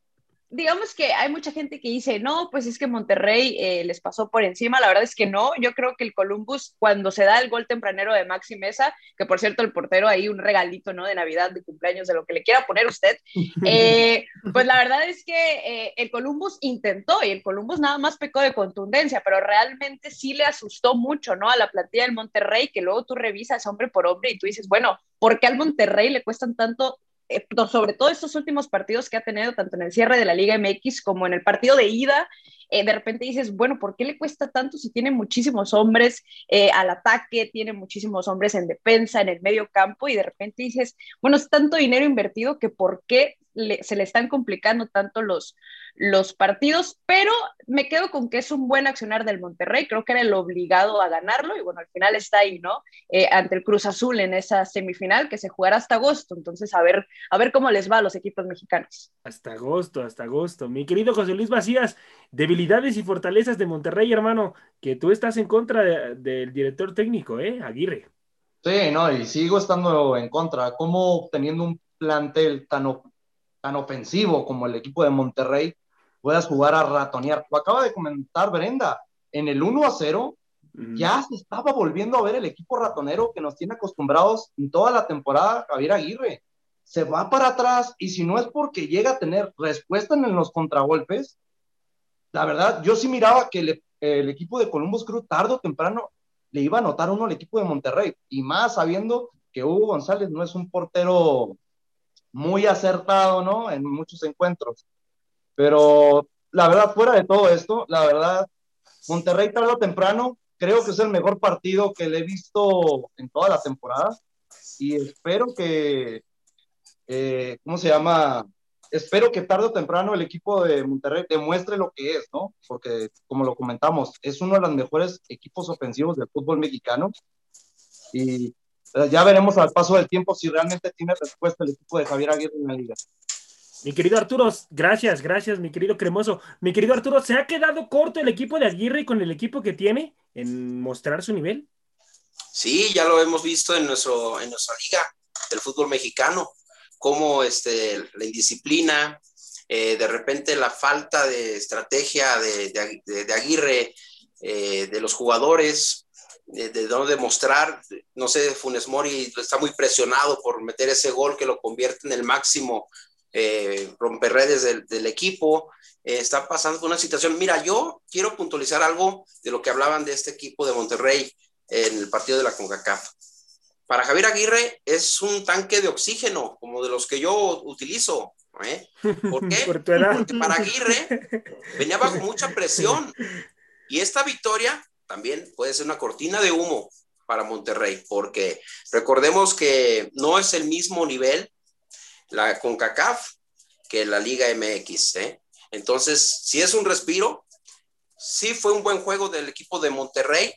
Digamos que hay mucha gente que dice, no, pues es que Monterrey eh, les pasó por encima. La verdad es que no. Yo creo que el Columbus, cuando se da el gol tempranero de Maxi Mesa, que por cierto, el portero ahí un regalito, ¿no? De Navidad, de cumpleaños, de lo que le quiera poner usted. Eh, pues la verdad es que eh, el Columbus intentó y el Columbus nada más pecó de contundencia, pero realmente sí le asustó mucho, ¿no? A la plantilla del Monterrey, que luego tú revisas hombre por hombre y tú dices, bueno, ¿por qué al Monterrey le cuestan tanto sobre todo estos últimos partidos que ha tenido, tanto en el cierre de la Liga MX como en el partido de ida, eh, de repente dices, bueno, ¿por qué le cuesta tanto si tiene muchísimos hombres eh, al ataque, tiene muchísimos hombres en defensa, en el medio campo, y de repente dices, bueno, es tanto dinero invertido que ¿por qué le, se le están complicando tanto los, los partidos? Pero me quedo con que es un buen accionar del Monterrey, creo que era el obligado a ganarlo, y bueno, al final está ahí, ¿no? Eh, ante el Cruz Azul en esa semifinal que se jugará hasta agosto, entonces a ver, a ver cómo les va a los equipos mexicanos. Hasta agosto, hasta agosto. Mi querido José Luis Macías, debilidades y fortalezas de Monterrey, hermano, que tú estás en contra del de, director técnico, ¿eh? Aguirre. Sí, no, y sigo estando en contra. ¿Cómo teniendo un plantel tan, tan ofensivo como el equipo de Monterrey puedas jugar a ratonear? Lo acaba de comentar Brenda, en el 1 a 0 mm. ya se estaba volviendo a ver el equipo ratonero que nos tiene acostumbrados en toda la temporada Javier Aguirre. Se va para atrás y si no es porque llega a tener respuesta en los contragolpes, la verdad, yo sí miraba que le, el equipo de Columbus Crew tarde o temprano le iba a anotar uno al equipo de Monterrey, y más sabiendo que Hugo González no es un portero muy acertado, ¿no? En muchos encuentros. Pero la verdad, fuera de todo esto, la verdad, Monterrey tarde o temprano, creo que es el mejor partido que le he visto en toda la temporada, y espero que, eh, ¿cómo se llama? espero que tarde o temprano el equipo de Monterrey demuestre lo que es, ¿no? Porque, como lo comentamos, es uno de los mejores equipos ofensivos del fútbol mexicano. Y ya veremos al paso del tiempo si realmente tiene respuesta el equipo de Javier Aguirre en la liga. Mi querido Arturo, gracias, gracias, mi querido Cremoso. Mi querido Arturo, ¿se ha quedado corto el equipo de Aguirre con el equipo que tiene en mostrar su nivel? Sí, ya lo hemos visto en, nuestro, en nuestra liga del fútbol mexicano cómo este, la indisciplina, eh, de repente la falta de estrategia de, de, de Aguirre, eh, de los jugadores, de, de, no demostrar, no sé, Funes Mori está muy presionado por meter ese gol que lo convierte en el máximo eh, romperredes del, del equipo, eh, está pasando por una situación, mira, yo quiero puntualizar algo de lo que hablaban de este equipo de Monterrey en el partido de la CONCACAF para Javier Aguirre es un tanque de oxígeno, como de los que yo utilizo. ¿eh? ¿Por qué? Porque para Aguirre venía bajo mucha presión. Y esta victoria también puede ser una cortina de humo para Monterrey, porque recordemos que no es el mismo nivel la CONCACAF que la Liga MX. ¿eh? Entonces, si es un respiro, sí fue un buen juego del equipo de Monterrey,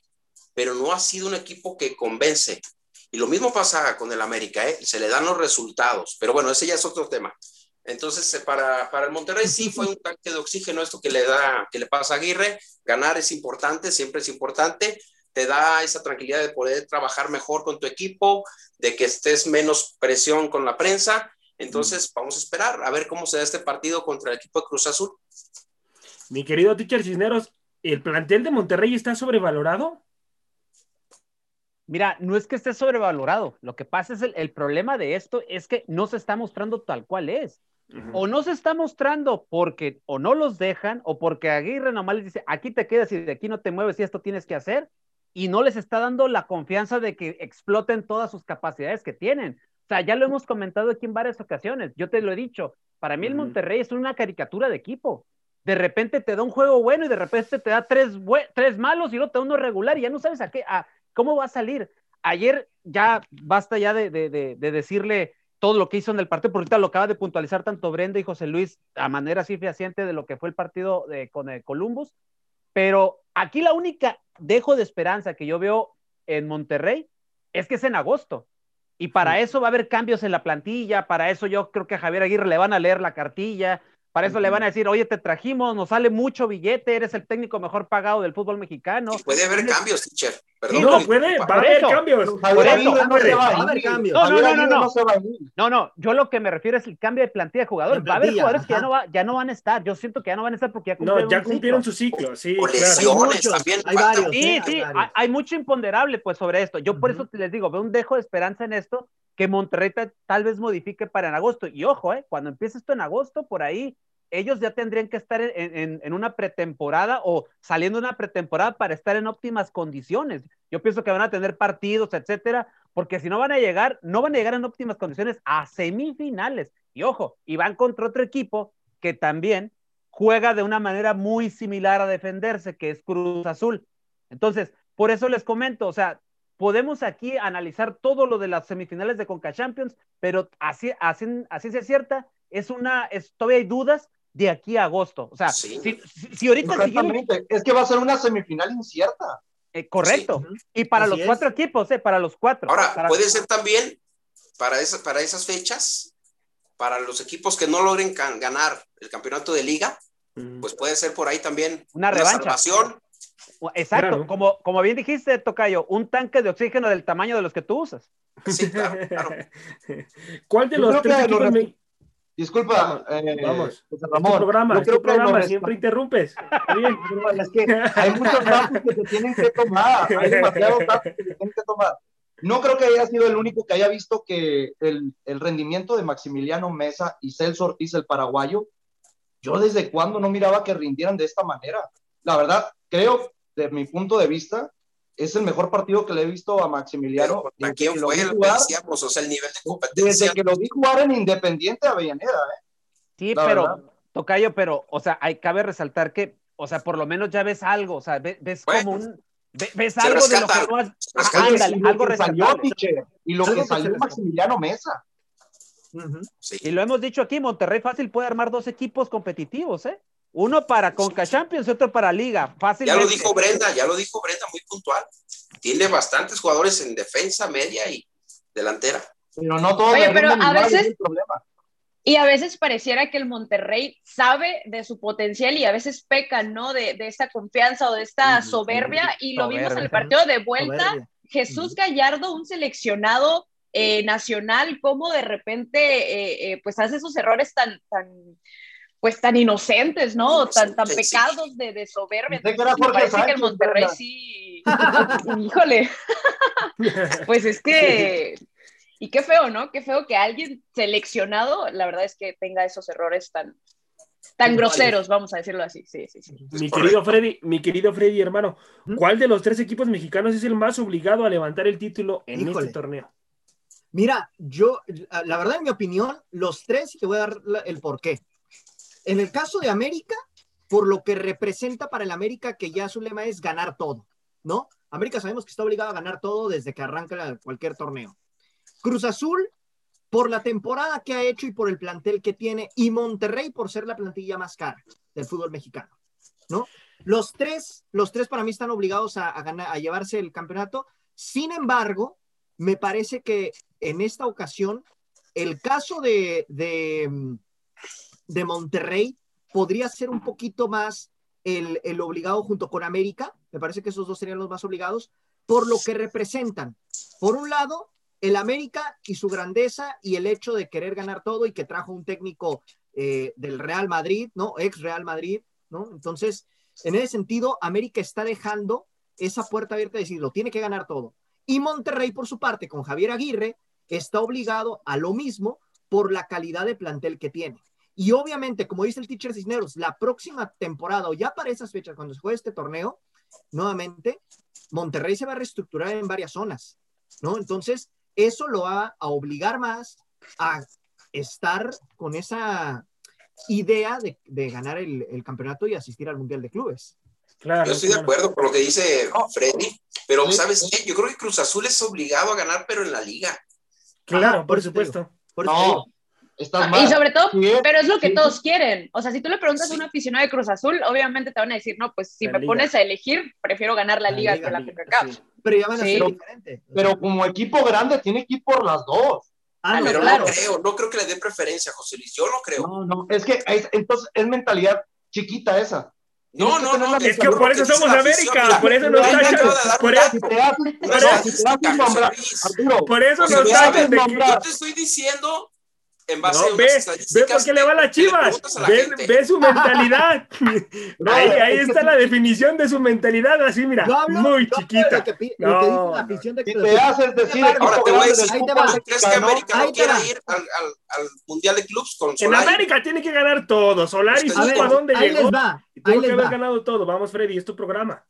pero no ha sido un equipo que convence. Y lo mismo pasa con el América, ¿eh? se le dan los resultados, pero bueno, ese ya es otro tema. Entonces, eh, para, para el Monterrey sí fue un tanque de oxígeno esto que le da, que le pasa a Aguirre. Ganar es importante, siempre es importante. Te da esa tranquilidad de poder trabajar mejor con tu equipo, de que estés menos presión con la prensa. Entonces, vamos a esperar a ver cómo se da este partido contra el equipo de Cruz Azul. Mi querido teacher Cisneros, ¿el plantel de Monterrey está sobrevalorado? Mira, no es que esté sobrevalorado. Lo que pasa es el, el problema de esto es que no se está mostrando tal cual es. O no se está mostrando porque o no los dejan o porque Aguirre nomás les dice, aquí te quedas y de aquí no te mueves y esto tienes que hacer. Y no les está dando la confianza de que exploten todas sus capacidades que tienen. O sea, ya lo hemos comentado aquí en varias ocasiones. Yo te lo he dicho. Para mí el Monterrey es una caricatura de equipo. De repente te da un juego bueno y de repente te da tres, tres malos y luego te da uno regular y ya no sabes a qué, a, ¿Cómo va a salir? Ayer ya basta ya de, decirle todo lo que hizo en el partido, porque ahorita lo acaba de puntualizar tanto Brenda y José Luis a manera así fehaciente de lo que fue el partido de, con el Columbus, pero aquí la única dejo de esperanza que yo veo en Monterrey es que es en agosto. Y para eso va a haber cambios en la plantilla, para eso yo creo que a Javier Aguirre le van a leer la cartilla, para eso le van a decir, oye, te trajimos, nos sale mucho billete, eres el técnico mejor pagado del fútbol mexicano. puede haber cambios, teacher. Perdón, no, puede, va a haber cambios. va a haber cambios. No, no, no, no, no. No, no, yo lo que me refiero es el cambio de plantilla de jugadores. Va a haber jugadores que ya no, va, ya no van a estar. Yo siento que ya no van a estar porque ya cumplieron, no, ya cumplieron su ciclo. Sí, lesiones también. Hay varios. Sí, sí, hay, hay, mucho imponderable pues sobre esto. Yo por eso les digo, veo un dejo de esperanza en esto que Monterrey tal vez modifique para en agosto. Y ojo, eh, cuando empiece esto en agosto, por ahí ellos ya tendrían que estar en, una pretemporada o saliendo de una pretemporada para estar en óptimas condiciones. Yo pienso que van a tener partidos, etcétera, porque si no van a llegar, no van a llegar en óptimas condiciones a semifinales. Y ojo, y van contra otro equipo que también juega de una manera muy similar a defenderse, que es Cruz Azul. Entonces, por eso les comento, o sea, podemos aquí analizar todo lo de las semifinales de Conca Champions, pero así, así, así se cierta, es una, es, todavía hay dudas de aquí a agosto. O sea, si, si, ahorita es que va a ser una semifinal incierta. Eh, correcto. Y para los cuatro equipos, eh, para los cuatro. Ahora, puede ser también para, para esas fechas, para los equipos que no logren ganar el campeonato de liga, pues puede ser por ahí también una, revancha. Exacto, como, como bien dijiste, Tocayo, un tanque de oxígeno del tamaño de los que tú usas. Sí, claro, ¿Cuál de los tres equipos Disculpa, vamos, eh, Ramón, programa, creo programa, siempre interrumpes. es que hay muchos datos que se tienen que tomar, hay demasiados datos que se tienen que tomar. No creo que haya sido el único que haya visto que el, el rendimiento de Maximiliano Mesa y Celso Ortiz, el paraguayo, yo desde cuando no miraba que rindieran de esta manera. La verdad, creo, de mi punto de vista, es el mejor partido que le he visto a Maximiliano. ¿A quién fue? o sea, el nivel de competencia. Desde que lo vi jugar en Independiente Avellaneda, ¿eh? Sí, pero, Tocayo, pero, o sea, hay, cabe resaltar que, o sea, por lo menos ya ves algo, o sea, ves, como un. Ves, algo de lo que no has. Ándale, algo que salió, y lo que salió Maximiliano Mesa. sí. Y lo hemos dicho aquí, Monterrey fácil puede armar dos equipos competitivos, ¿eh? Uno para Conca Champions y otro para Liga. Fácil. Ya lo dijo Brenda, ya lo dijo Brenda, muy puntual. Tiene bastantes jugadores en defensa, media y delantera. Pero no todos. Oye, pero a veces. Y a veces pareciera que el Monterrey sabe de su potencial y a veces peca, ¿no? De, de esta confianza o de esta soberbia. Y lo vimos en el partido de vuelta. Jesús Gallardo, un seleccionado eh, nacional, como de repente, eh, eh, pues hace esos errores tan, tan pues tan inocentes, ¿no? Tan, tan pecados de, de soberbia. me parece que el Monterrey sí. Híjole. pues es que. Y qué feo, ¿no? Qué feo que alguien seleccionado, la verdad es que tenga esos errores tan, tan groseros, vamos a decirlo así. Sí, sí, sí. Mi querido Freddy, mi querido Freddy, hermano, ¿cuál de los tres equipos mexicanos es el más obligado a levantar el título en este torneo? Mira, yo, la verdad, en mi opinión, los tres, y te voy a dar el porqué. En el caso de América, por lo que representa para el América, que ya su lema es ganar todo, ¿no? América sabemos que está obligado a ganar todo desde que arranca cualquier torneo. Cruz Azul, por la temporada que ha hecho y por el plantel que tiene, y Monterrey por ser la plantilla más cara del fútbol mexicano, ¿no? Los tres, los tres para mí están obligados a, ganar, a llevarse el campeonato. Sin embargo, me parece que en esta ocasión, el caso de, de, de Monterrey podría ser un poquito más el, el, obligado junto con América. Me parece que esos dos serían los más obligados por lo que representan. Por un lado, el América y su grandeza y el hecho de querer ganar todo y que trajo un técnico eh, del Real Madrid, ¿no? Ex Real Madrid, ¿no? Entonces, en ese sentido, América está dejando esa puerta abierta de decir, lo tiene que ganar todo. Y Monterrey, por su parte, con Javier Aguirre, está obligado a lo mismo por la calidad de plantel que tiene. Y obviamente, como dice el teacher Cisneros, la próxima temporada o ya para esas fechas, cuando se juegue este torneo, nuevamente, Monterrey se va a reestructurar en varias zonas, ¿no? Entonces, eso lo va a obligar más a estar con esa idea de, ganar el, campeonato y asistir al Mundial de Clubes. Claro, Yo estoy de acuerdo con lo que dice Freddy, pero ¿sabes qué? Yo creo que Cruz Azul es obligado a ganar, pero en la liga. Claro, por, supuesto. no, y sobre todo, pero es lo que todos quieren. O sea, si tú le preguntas a un aficionado de Cruz Azul, obviamente te van a decir, no, pues si me pones a elegir, prefiero ganar la, liga, que la PPK. Pero ya van a ser diferentes. Pero como equipo grande, tiene que ir por las dos. Ah, pero no creo, no creo que le dé preferencia a José Luis, yo no creo. No, no, es que entonces es mentalidad chiquita esa. No, no, no, es que por eso somos América, por eso nos tachan, por eso, por eso nos tachan de que... Yo te estoy diciendo en base no, a ve, ve por qué le va a las chivas. Ve, ve, su mentalidad. ahí, ahí está la definición de su mentalidad, así, mira, muy chiquita. no. te te haces decir, ahora te voy a decir, ¿crees que América no quiera ir al, al, al, Mundial de Clubs con Solari? En América tiene que ganar todo. Solari supo a dónde llegó. Les va. Y tuvo que haber ganado todo. Vamos, Freddy, es tu programa.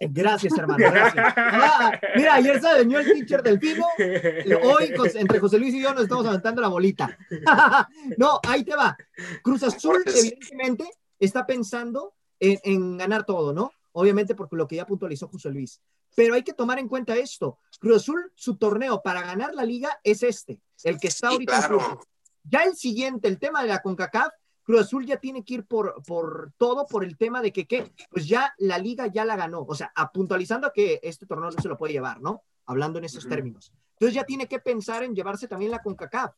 Gracias, hermano. Gracias. Ah, mira, ayer se venido el teacher del Pino. Hoy, entre José Luis y yo, nos estamos aventando la bolita. no, ahí te va. Cruz Azul, evidentemente, está pensando en, en, ganar todo, ¿no? Obviamente, porque lo que ya puntualizó José Luis. Pero hay que tomar en cuenta esto. Cruz Azul, su torneo para ganar la liga es este, el que está ahorita. Claro. Ya el siguiente, el tema de la CONCACAF, Cruz Azul ya tiene que ir por, por todo, por el tema de que, ¿qué? Pues ya la liga ya la ganó. O sea, puntualizando que este torneo no se lo puede llevar, ¿no? Hablando en esos términos. Entonces ya tiene que pensar en llevarse también la CONCACAF,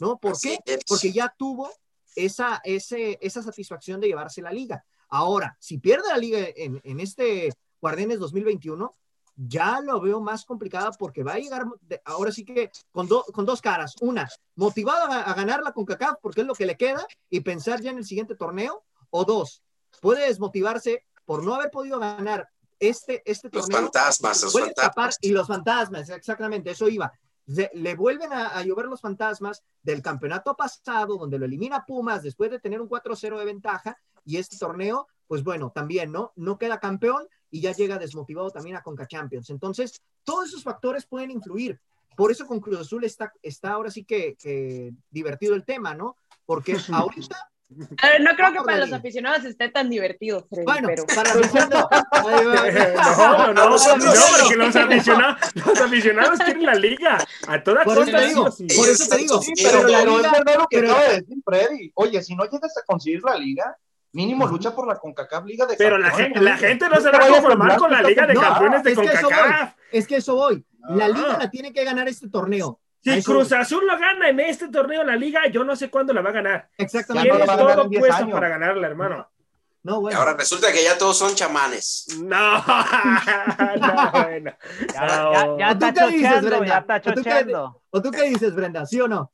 ¿no? ¿Por qué? Porque ya tuvo esa, ese, esa satisfacción de llevarse la liga. Ahora, si pierde la liga en, en este Guardianes 2021, ya lo veo más complicada porque va a llegar ahora sí que con, con dos caras. Una, motivado a, ganarla con CACAF porque es lo que le queda y pensar ya en el siguiente torneo. O dos, puede desmotivarse por no haber podido ganar este, este torneo. Los fantasmas, los fantasmas. Y los fantasmas, exactamente, eso iba. le vuelven a, a, llover los fantasmas del campeonato pasado, donde lo elimina Pumas después de tener un 4-0 de ventaja, y este torneo, pues bueno, también, ¿no? No queda campeón, y ya llega desmotivado también a Conca Champions. Entonces, todos esos factores pueden influir. Por eso con Cruz Azul está, está ahora sí que, divertido el tema, ¿no? Porque ahorita no creo que para los aficionados esté tan divertido, Bueno, pero... para los aficionados... no, no, no, no, porque los aficionados, los aficionados quieren la liga. A toda por costa. Eso digo, por eso te digo. pero, pero, es verdad lo que acaba de decir Freddy. Oye, si no llegas a conseguir la liga, Mínimo lucha por la CONCACAF Liga de Pero la gente, la gente no se va a conformar con la Liga de Campeones de CONCACAF. es que eso voy. La Liga la tiene que ganar este torneo. Si Cruz Azul lo gana en este torneo la Liga, yo no sé cuándo la va a ganar. Exactamente. Tiene todo puesto para ganarla, hermano. No, bueno. Ahora resulta que ya todos son chamanes. No, no, bueno. Ya, ya, está chocheando, ya está chocheando. ¿O tú qué dices, Brenda? ¿Sí o no?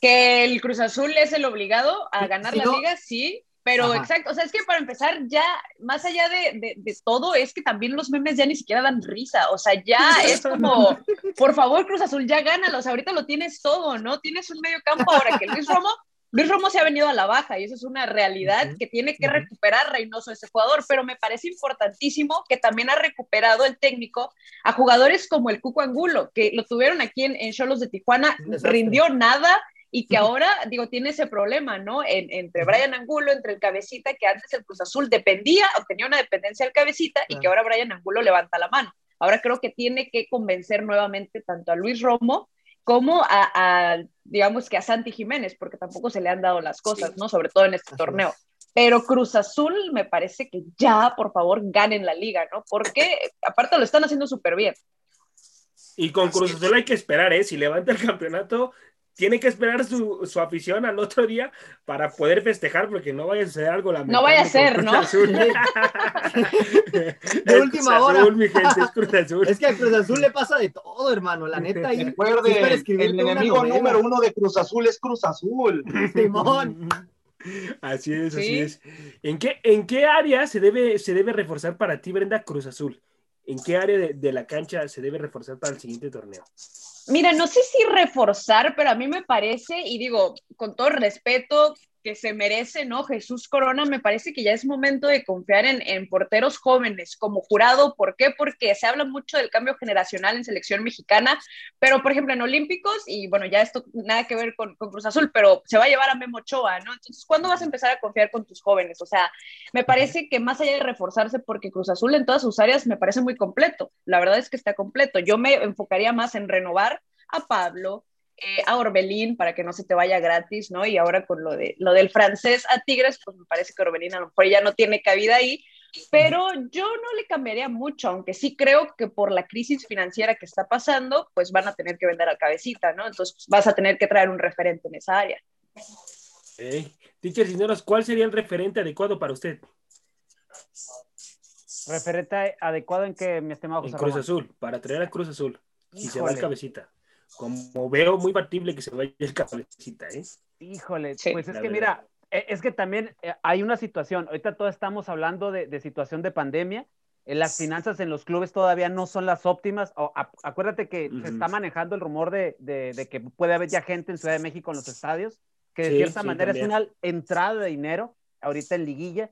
Que el Cruz Azul es el obligado a ganar la liga, sí, pero exacto, o sea, es que para empezar, ya más allá de, de, todo, es que también los memes ya ni siquiera dan risa, o sea, ya es como, por favor, Cruz Azul, ya gánalo, o sea, ahorita lo tienes todo, ¿no? Tienes un medio campo ahora que Luis Romo Luis Romo se ha venido a la baja y eso es una realidad que tiene que recuperar Reynoso ese jugador, pero me parece importantísimo que también ha recuperado el técnico a jugadores como el Cuco Angulo, que lo tuvieron aquí en Cholos de Tijuana, rindió nada y que ahora, digo, tiene ese problema, ¿no? entre Brian Angulo, entre el cabecita, que antes el Cruz Azul dependía o tenía una dependencia del cabecita y que ahora Brian Angulo levanta la mano. Ahora creo que tiene que convencer nuevamente tanto a Luis Romo como a, digamos que a Santi Jiménez, porque tampoco se le han dado las cosas, ¿no? Sobre todo en este torneo. Pero Cruz Azul me parece que ya, por favor, ganen la liga, ¿no? Porque aparte lo están haciendo súper bien. Y con Cruz Azul hay que esperar, ¿eh? Si levanta el campeonato, tiene que esperar su, su, afición al otro día para poder festejar, porque no vaya a suceder algo lamentable. No vaya a ser, ¿no? de última hora. mi gente, es, Cruz Azul. es que a Cruz Azul le pasa de todo, hermano. La neta, ahí. Recuerde, el enemigo número uno de Cruz Azul es Cruz Azul. Simón. Así es, así es. ¿En qué, ¿En qué área se debe, se debe reforzar para ti, Brenda, Cruz Azul? ¿En qué área de, de la cancha se debe reforzar para el siguiente torneo? Mira, no sé si reforzar, pero a mí me parece, y digo, con todo respeto, que se merece, ¿no? Jesús Corona, me parece que ya es momento de confiar en, porteros jóvenes como jurado. ¿Por qué? Porque se habla mucho del cambio generacional en selección mexicana, pero por ejemplo en Olímpicos, y bueno, ya esto nada que ver con, Cruz Azul, pero se va a llevar a Memo Ochoa, ¿no? Entonces, ¿cuándo vas a empezar a confiar con tus jóvenes? O sea, me parece que más allá de reforzarse, porque Cruz Azul en todas sus áreas me parece muy completo, la verdad es que está completo. Yo me enfocaría más en renovar a Pablo, eh, a Orbelín para que no se te vaya gratis, ¿no? Y ahora con lo, de, lo del francés a Tigres, pues me parece que Orbelín a lo mejor ya no tiene cabida ahí, pero yo no le cambiaría mucho, aunque sí creo que por la crisis financiera que está pasando, pues van a tener que vender a cabecita, ¿no? Entonces pues, vas a tener que traer un referente en esa área. Hey, teacher Cisneros, ¿cuál sería el referente adecuado para usted? ¿Referente adecuado en que, mi estimado José En Cruz Azul, para traer a Cruz Azul. Y se va a cabecita como veo muy factible que se vaya el cabecita, ¿eh? Híjole, pues es que mira, e, es que también eh, hay una situación, ahorita todos estamos hablando de, situación de pandemia, eh, las finanzas en los clubes todavía no son las óptimas, acuérdate que se está manejando el rumor de, que puede haber ya gente en Ciudad de México en los estadios, que de cierta manera es una entrada de dinero, ahorita en liguilla,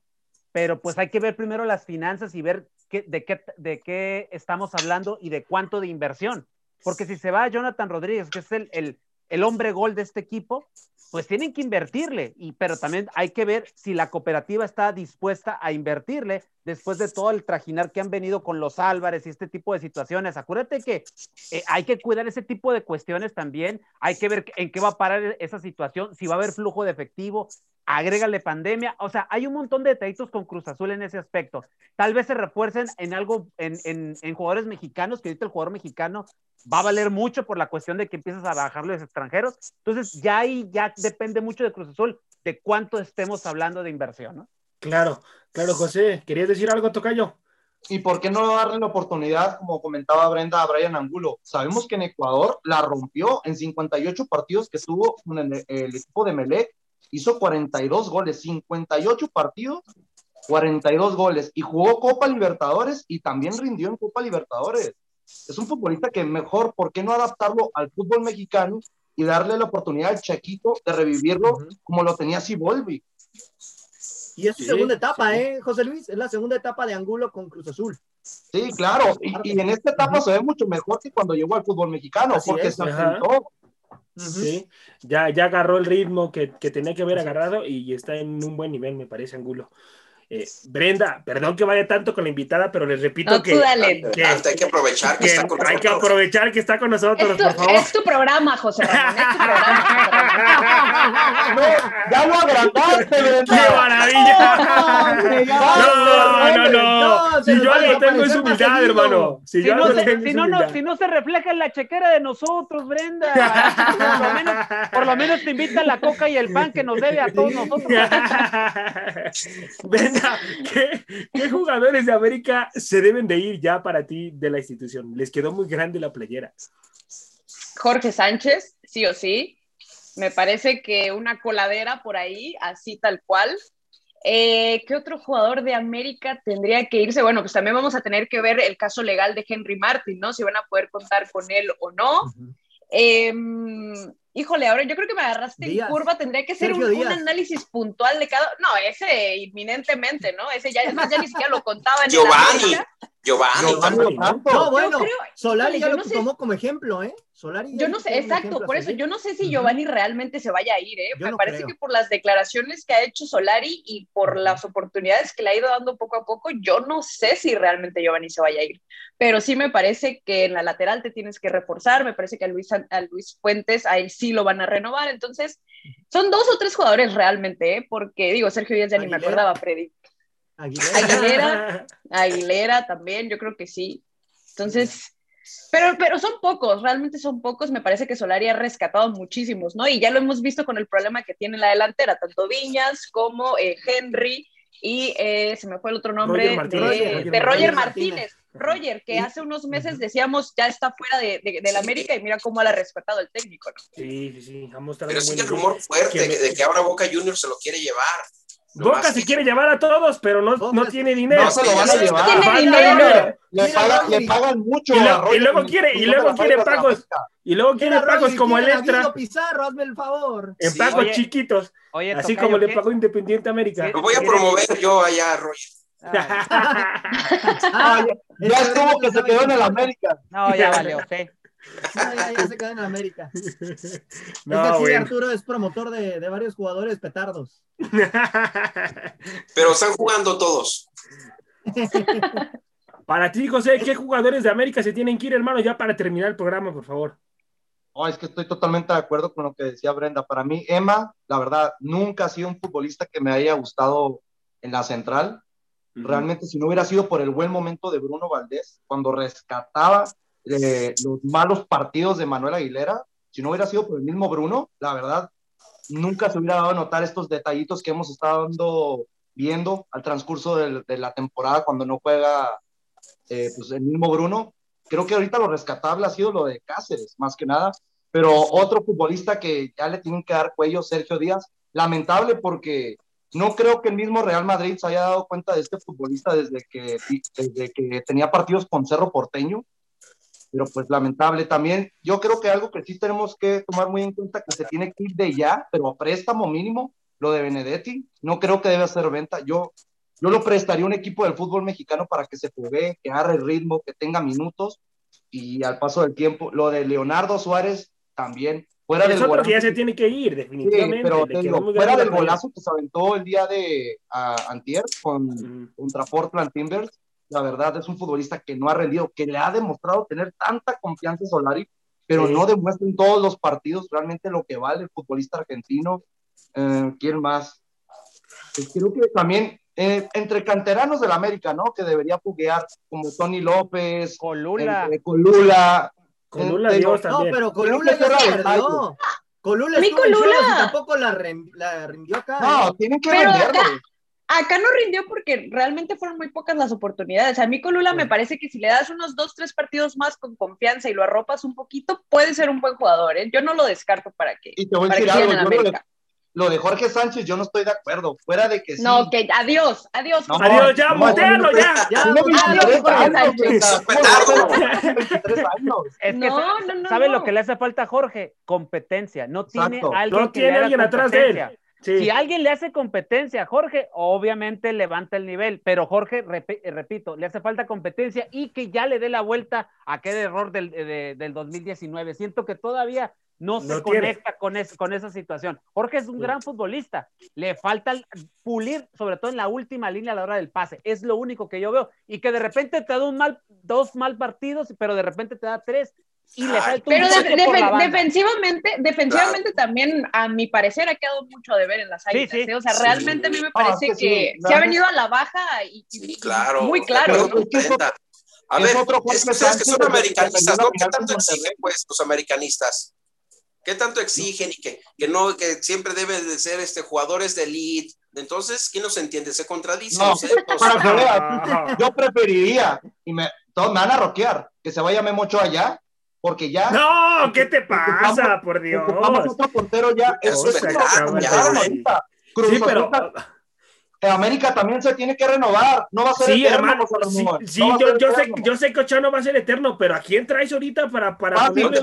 pero pues hay que ver primero las finanzas y ver de, qué, de qué estamos hablando y de cuánto de inversión. Porque si se va Jonathan Rodríguez, que es el, el, hombre gol de este equipo, pues tienen que invertirle, y, pero también hay que ver si la cooperativa está dispuesta a invertirle después de todo el trajinar que han venido con los Álvarez y este tipo de situaciones. Acuérdate que eh, hay que cuidar ese tipo de cuestiones también, hay que ver en qué va a parar esa situación, si va a haber flujo de efectivo, agrégale pandemia, o sea, hay un montón de detallitos con Cruz Azul en ese aspecto. Tal vez se refuercen en algo, en, en, en jugadores mexicanos, que ahorita el jugador mexicano va a valer mucho por la cuestión de que empiezas a bajar los extranjeros. Entonces, ya ahí ya depende mucho de Cruz Azul de cuánto estemos hablando de inversión, ¿no? Claro, claro, José. ¿Querías decir algo, Tocayo? ¿Y por qué no darle la oportunidad, como comentaba Brenda, a Brian Angulo? Sabemos que en Ecuador la rompió en 58 partidos que estuvo con el, equipo de Melec, hizo 42 goles, 58 partidos, 42 goles, y jugó Copa Libertadores y también rindió en Copa Libertadores es un futbolista que mejor, ¿por qué no adaptarlo al fútbol mexicano y darle la oportunidad al Chaquito de revivirlo como lo tenía Sibolvi? Y es su segunda etapa, ¿eh, José Luis? Es la segunda etapa de Angulo con Cruz Azul. Sí, claro. Y, en esta etapa se ve mucho mejor que cuando llegó al fútbol mexicano, porque se enfrentó. Sí, ya, ya agarró el ritmo que, que tenía que haber agarrado y está en un buen nivel, me parece, Angulo. Eh, Brenda, perdón que vaya tanto con la invitada, pero les repito que, hay que aprovechar que, está con nosotros. Hay que aprovechar que está con nosotros, por favor. Es tu programa, José Ramón. Es tu programa. no, ya lo agrandaste, Brenda. ¡Qué maravilla! No, no, no. Si yo algo tengo es humildad, hermano. Si, yo no se, si, no, si no se refleja en la chequera de nosotros, Brenda. Por lo menos, por lo menos te invitan la coca y el pan que nos debe a todos nosotros. Brenda, ¿qué, jugadores de América se deben de ir ya para ti de la institución? Les quedó muy grande la playera. Jorge Sánchez, sí o sí. Me parece que una coladera por ahí, así tal cual. Eh, ¿Qué otro jugador de América tendría que irse? Bueno, pues también vamos a tener que ver el caso legal de Henry Martin, ¿no? Si van a poder contar con él o no. Híjole, ahora yo creo que me agarraste en curva, tendría que ser un, análisis puntual de cada. No, ese inminentemente, ¿no? Ese ya, ya ni siquiera lo contaba en Giovanni. Giovanni. Giovanni no, bueno, Solari ya lo tomó como ejemplo, ¿eh? Solari yo no sé, exacto, por eso yo no sé si Giovanni realmente se vaya a ir, ¿eh? Me parece que por las declaraciones que ha hecho Solari y por las oportunidades que le ha ido dando poco a poco, yo no sé si realmente Giovanni se vaya a ir. Pero sí me parece que en la lateral te tienes que reforzar, me parece que a Luis, a Luis Fuentes a él sí lo van a renovar, entonces son dos o tres jugadores realmente, ¿eh? Porque digo, Sergio Díaz ya ni me acordaba, Freddy. Aguilera. Aguilera, también, yo creo que sí. Entonces, pero, pero son pocos, realmente son pocos. Me parece que Solari ha rescatado muchísimos, ¿no? Y ya lo hemos visto con el problema que tiene la delantera, tanto Viñas como eh, Henry y eh, se me fue el otro nombre de, Roger, Martínez. Roger, que hace unos meses decíamos ya está fuera de, de, la América y mira cómo lo ha respetado el técnico, ¿no? Sí, sí, sí. Pero sí el rumor fuerte de que ahora Boca Juniors se lo quiere llevar. Boca se quiere llevar a todos, pero no, no tiene dinero. No se lo van a llevar. Le, pagan, le, pagan, mucho. Y, luego quiere, y luego quiere pagos. Y luego quiere pagos como el extra. Pizarro, hazme el favor. En pagos chiquitos. así como le pagó Independiente América. Lo voy a promover yo allá, Roger. Ah, ya estuvo que se quedó en el América. No, ya vale, ok. No, ya, ya, se quedó en América. No, es que Arturo es promotor de, de, varios jugadores petardos. Pero están jugando todos. Para ti, José, ¿qué jugadores de América se tienen que ir, hermano, ya para terminar el programa, por favor? No, es que estoy totalmente de acuerdo con lo que decía Brenda. Para mí, Emma, la verdad, nunca ha sido un futbolista que me haya gustado en la central. Realmente, si no hubiera sido por el buen momento de Bruno Valdés, cuando rescataba eh, los malos partidos de Manuel Aguilera, si no hubiera sido por el mismo Bruno, la verdad, nunca se hubiera dado a notar estos detallitos que hemos estado viendo al transcurso de, la temporada cuando no juega eh, pues el mismo Bruno. Creo que ahorita lo rescatable ha sido lo de Cáceres, más que nada, pero otro futbolista que ya le tienen que dar cuello, Sergio Díaz, lamentable porque no creo que el mismo Real Madrid se haya dado cuenta de este futbolista desde que, desde que tenía partidos con Cerro Porteño pero pues lamentable también. Yo creo que algo que sí tenemos que tomar muy en cuenta que se tiene que ir de ya, pero a préstamo mínimo, lo de Benedetti, no creo que debe hacer venta. Yo, yo lo prestaría a un equipo del fútbol mexicano para que se juegue, que agarre el ritmo, que tenga minutos y al paso del tiempo, lo de Leonardo Suárez también. Fuera del golazo, que ya se tiene que ir, definitivamente. pero fuera del golazo que se aventó el día de Antier con, contra Portland Timbers, la verdad es un futbolista que no ha rendido, que le ha demostrado tener tanta confianza en Solari, pero no demuestra en todos los partidos realmente lo que vale el futbolista argentino. Eh, ¿Quién más? Pues creo que también eh, entre canteranos del América, ¿no? Que debería juguear como Tony López, Colula. Eh, Colula. Colula Dios No, pero Colula ya se perdió. Colula Colula. y tampoco la, rindió acá. No, tienen que acá no rindió porque realmente fueron muy pocas las oportunidades. A mí Colula me parece que si le das unos dos, tres partidos más con confianza y lo arropas un poquito, puede ser un buen jugador. ¿eh? Yo no lo descarto para que. Y te voy a decir algo, lo, de, Jorge Sánchez yo no estoy de acuerdo. Fuera de que sí. No, que adiós, adiós. adiós, ya, no, ya. ya, adiós, Jorge Sánchez. Es que, no, no, ¿sabe lo que le hace falta a Jorge? Competencia. No tiene alguien, no tiene alguien atrás de él. Si alguien le hace competencia a Jorge, obviamente levanta el nivel, pero Jorge, repito, le hace falta competencia y que ya le dé la vuelta a aquel error del, del 2019. Siento que todavía no se conecta con, con esa situación. Jorge es un gran futbolista, le falta pulir, sobre todo en la última línea a la hora del pase. Es lo único que yo veo. Y que de repente te da un mal, dos mal partidos, pero de repente te da tres pero defensivamente, defensivamente también, a mi parecer, ha quedado mucho de ver en las águilas. ¿eh? O sea, realmente a mí me parece que, se ha venido a la baja y, claro, muy claro. A ver, ustedes que son americanistas, ¿no? ¿Qué tanto exigen, pues, los americanistas? ¿Qué tanto exigen y que, que no, que siempre deben de ser este, jugadores de elite? Entonces, ¿quién nos entiende? Se contradice. No, yo preferiría, y me, todos me van a roquear, que se vaya Memocho allá porque ya. No, ¿qué te pasa? por Dios. Ocupamos otro portero ya. Eso es Sí, pero. América también se tiene que renovar, no va a ser sí, eterno. Hermano, sí, sí no yo, yo sé, yo sé que Ochoa no va a ser eterno, pero ¿a quién traes ahorita para, para ah, sí, que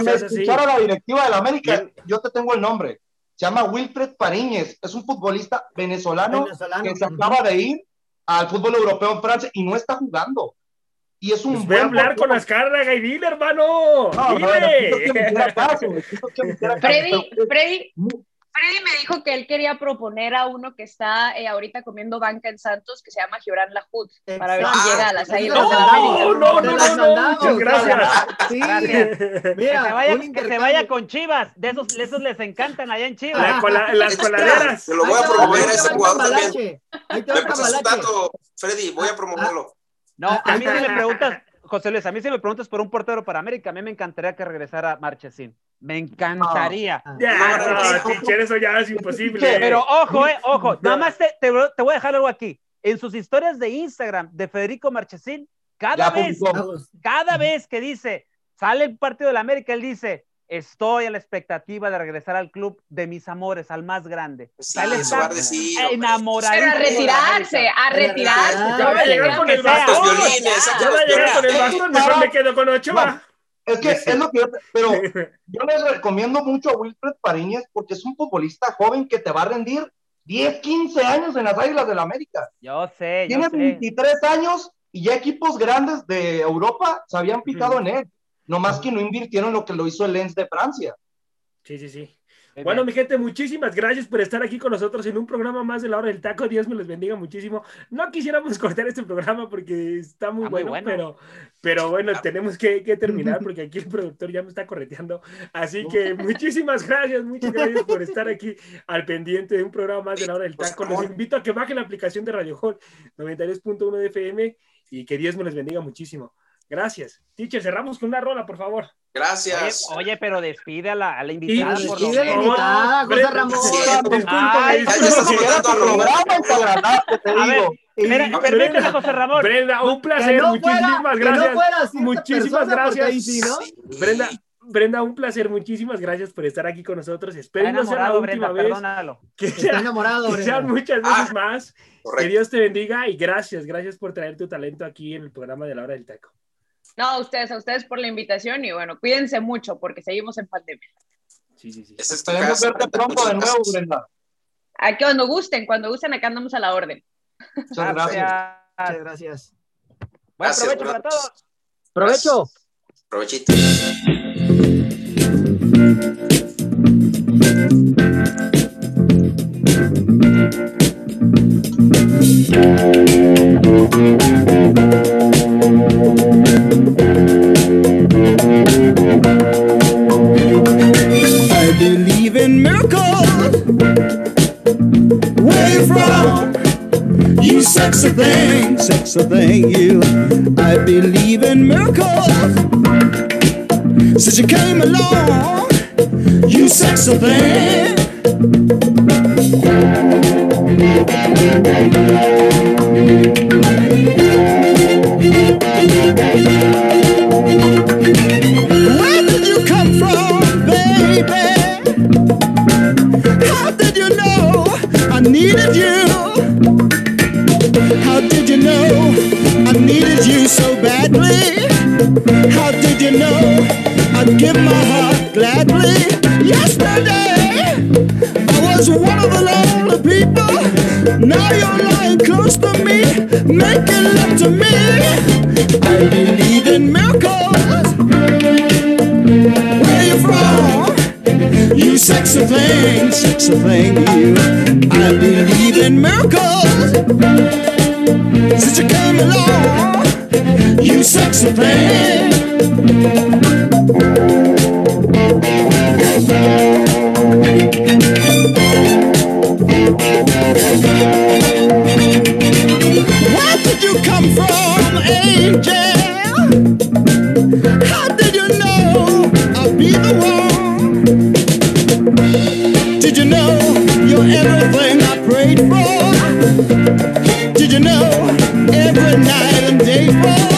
me escuchara la directiva del América, yo te tengo el nombre. Se llama Wilfred Pariñez, es un futbolista venezolano, venezolano. que se acaba de ir al fútbol europeo en Francia y no está jugando. Y es un pues voy a hablar con Azcárraga y dile, hermano. No, dile. No, Freddy, Freddy, Freddy me dijo que él quería proponer a uno que está eh, ahorita comiendo banca en Santos, que se llama Gibran Lahud, para ver si llega a las Águilas no, de la América. No, no, no, no, no. gracias. Sí. gracias. Mira, que se vaya, que se vaya con Chivas, de esos, esos les encantan allá en Chivas. La cola, las coladeras. Se lo voy a promover a ese jugador también. Me pasas un dato, Freddy, voy a promoverlo. No, a mí si me preguntas, José Luis, a mí si me preguntas por un portero para América, a mí me encantaría que regresara Marchesín. Me encantaría. ya, no, eso ya es imposible. Pero ojo, eh, ojo, nada más te, te, voy a dejar algo aquí. En sus historias de Instagram de Federico Marchesín, cada vez, cada vez que dice, sale el partido de la América, él dice, estoy a la expectativa de regresar al club de mis amores, al más grande. Sí, él está enamorado. a retirarse, a retirarse. Ya va a llegar con el bastón. Ya va a llegar con el bastón, mejor me quedo con Ochoa. Es que es lo que yo, pero yo les recomiendo mucho a Wilfred Pariñez porque es un futbolista joven que te va a rendir 10, 15 años en las Águilas del la América. Yo sé, Tiene 23 años y ya equipos grandes de Europa se habían picado en él. No más que no invirtieron lo que lo hizo el Lens de Francia. Sí, sí, sí. Bueno, mi gente, muchísimas gracias por estar aquí con nosotros en un programa más de la hora del taco. Dios me los bendiga muchísimo. No quisiéramos cortar este programa porque está muy, bueno, Pero, pero bueno, tenemos que, terminar porque aquí el productor ya me está correteando. Así que muchísimas gracias, muchas gracias por estar aquí al pendiente de un programa más de la hora del taco. Los invito a que bajen la aplicación de Radio Hall 92.1 de FM y que Dios me les bendiga muchísimo. Gracias. Teacher, cerramos con una rola, por favor. Gracias. Oye, pero despide a la, a la invitada, por lo menos. invitada, José Ramón. Disculpe, permíteme, José Ramón. Brenda, un placer. muchísimas gracias. muchísimas gracias. Brenda, Brenda, un placer, muchísimas gracias por estar aquí con nosotros. Espero no sea la última vez. Perdónalo. Que, sea, enamorado, que sean muchas veces ah, más. Que Dios te bendiga y gracias, gracias por traer tu talento aquí en el programa de la hora del taco. No, a ustedes, a ustedes por la invitación y bueno, cuídense mucho porque seguimos en pandemia. Sí, sí, sí. Esperemos verte pronto de nuevo, Brenda. Aquí cuando gusten, cuando gusten, acá andamos a la orden. Muchas gracias. Muchas gracias. Buen provecho para todos. Provecho. Provechito. You sexy thing, sexy thing, you. I believe in miracles. Since you came along, you sexy thing. Where did you come from, baby? How did you know I needed you? So? How did you know I'd give my heart gladly? Yesterday I was one of the lonely people. Now you're lying close to me, making love to me. I believe in miracles. Where you from? You sexy thing, sexy thing, you. I believe in miracles. Since you came along, you sexy thing. Where did you come from, angel? How did you know I'd be the one? Did you know you're everything I prayed for? Did you know every night and day for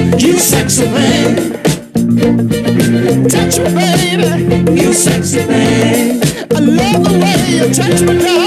You sexy thing. Touch me, baby. You sexy thing. I love the way you touch me.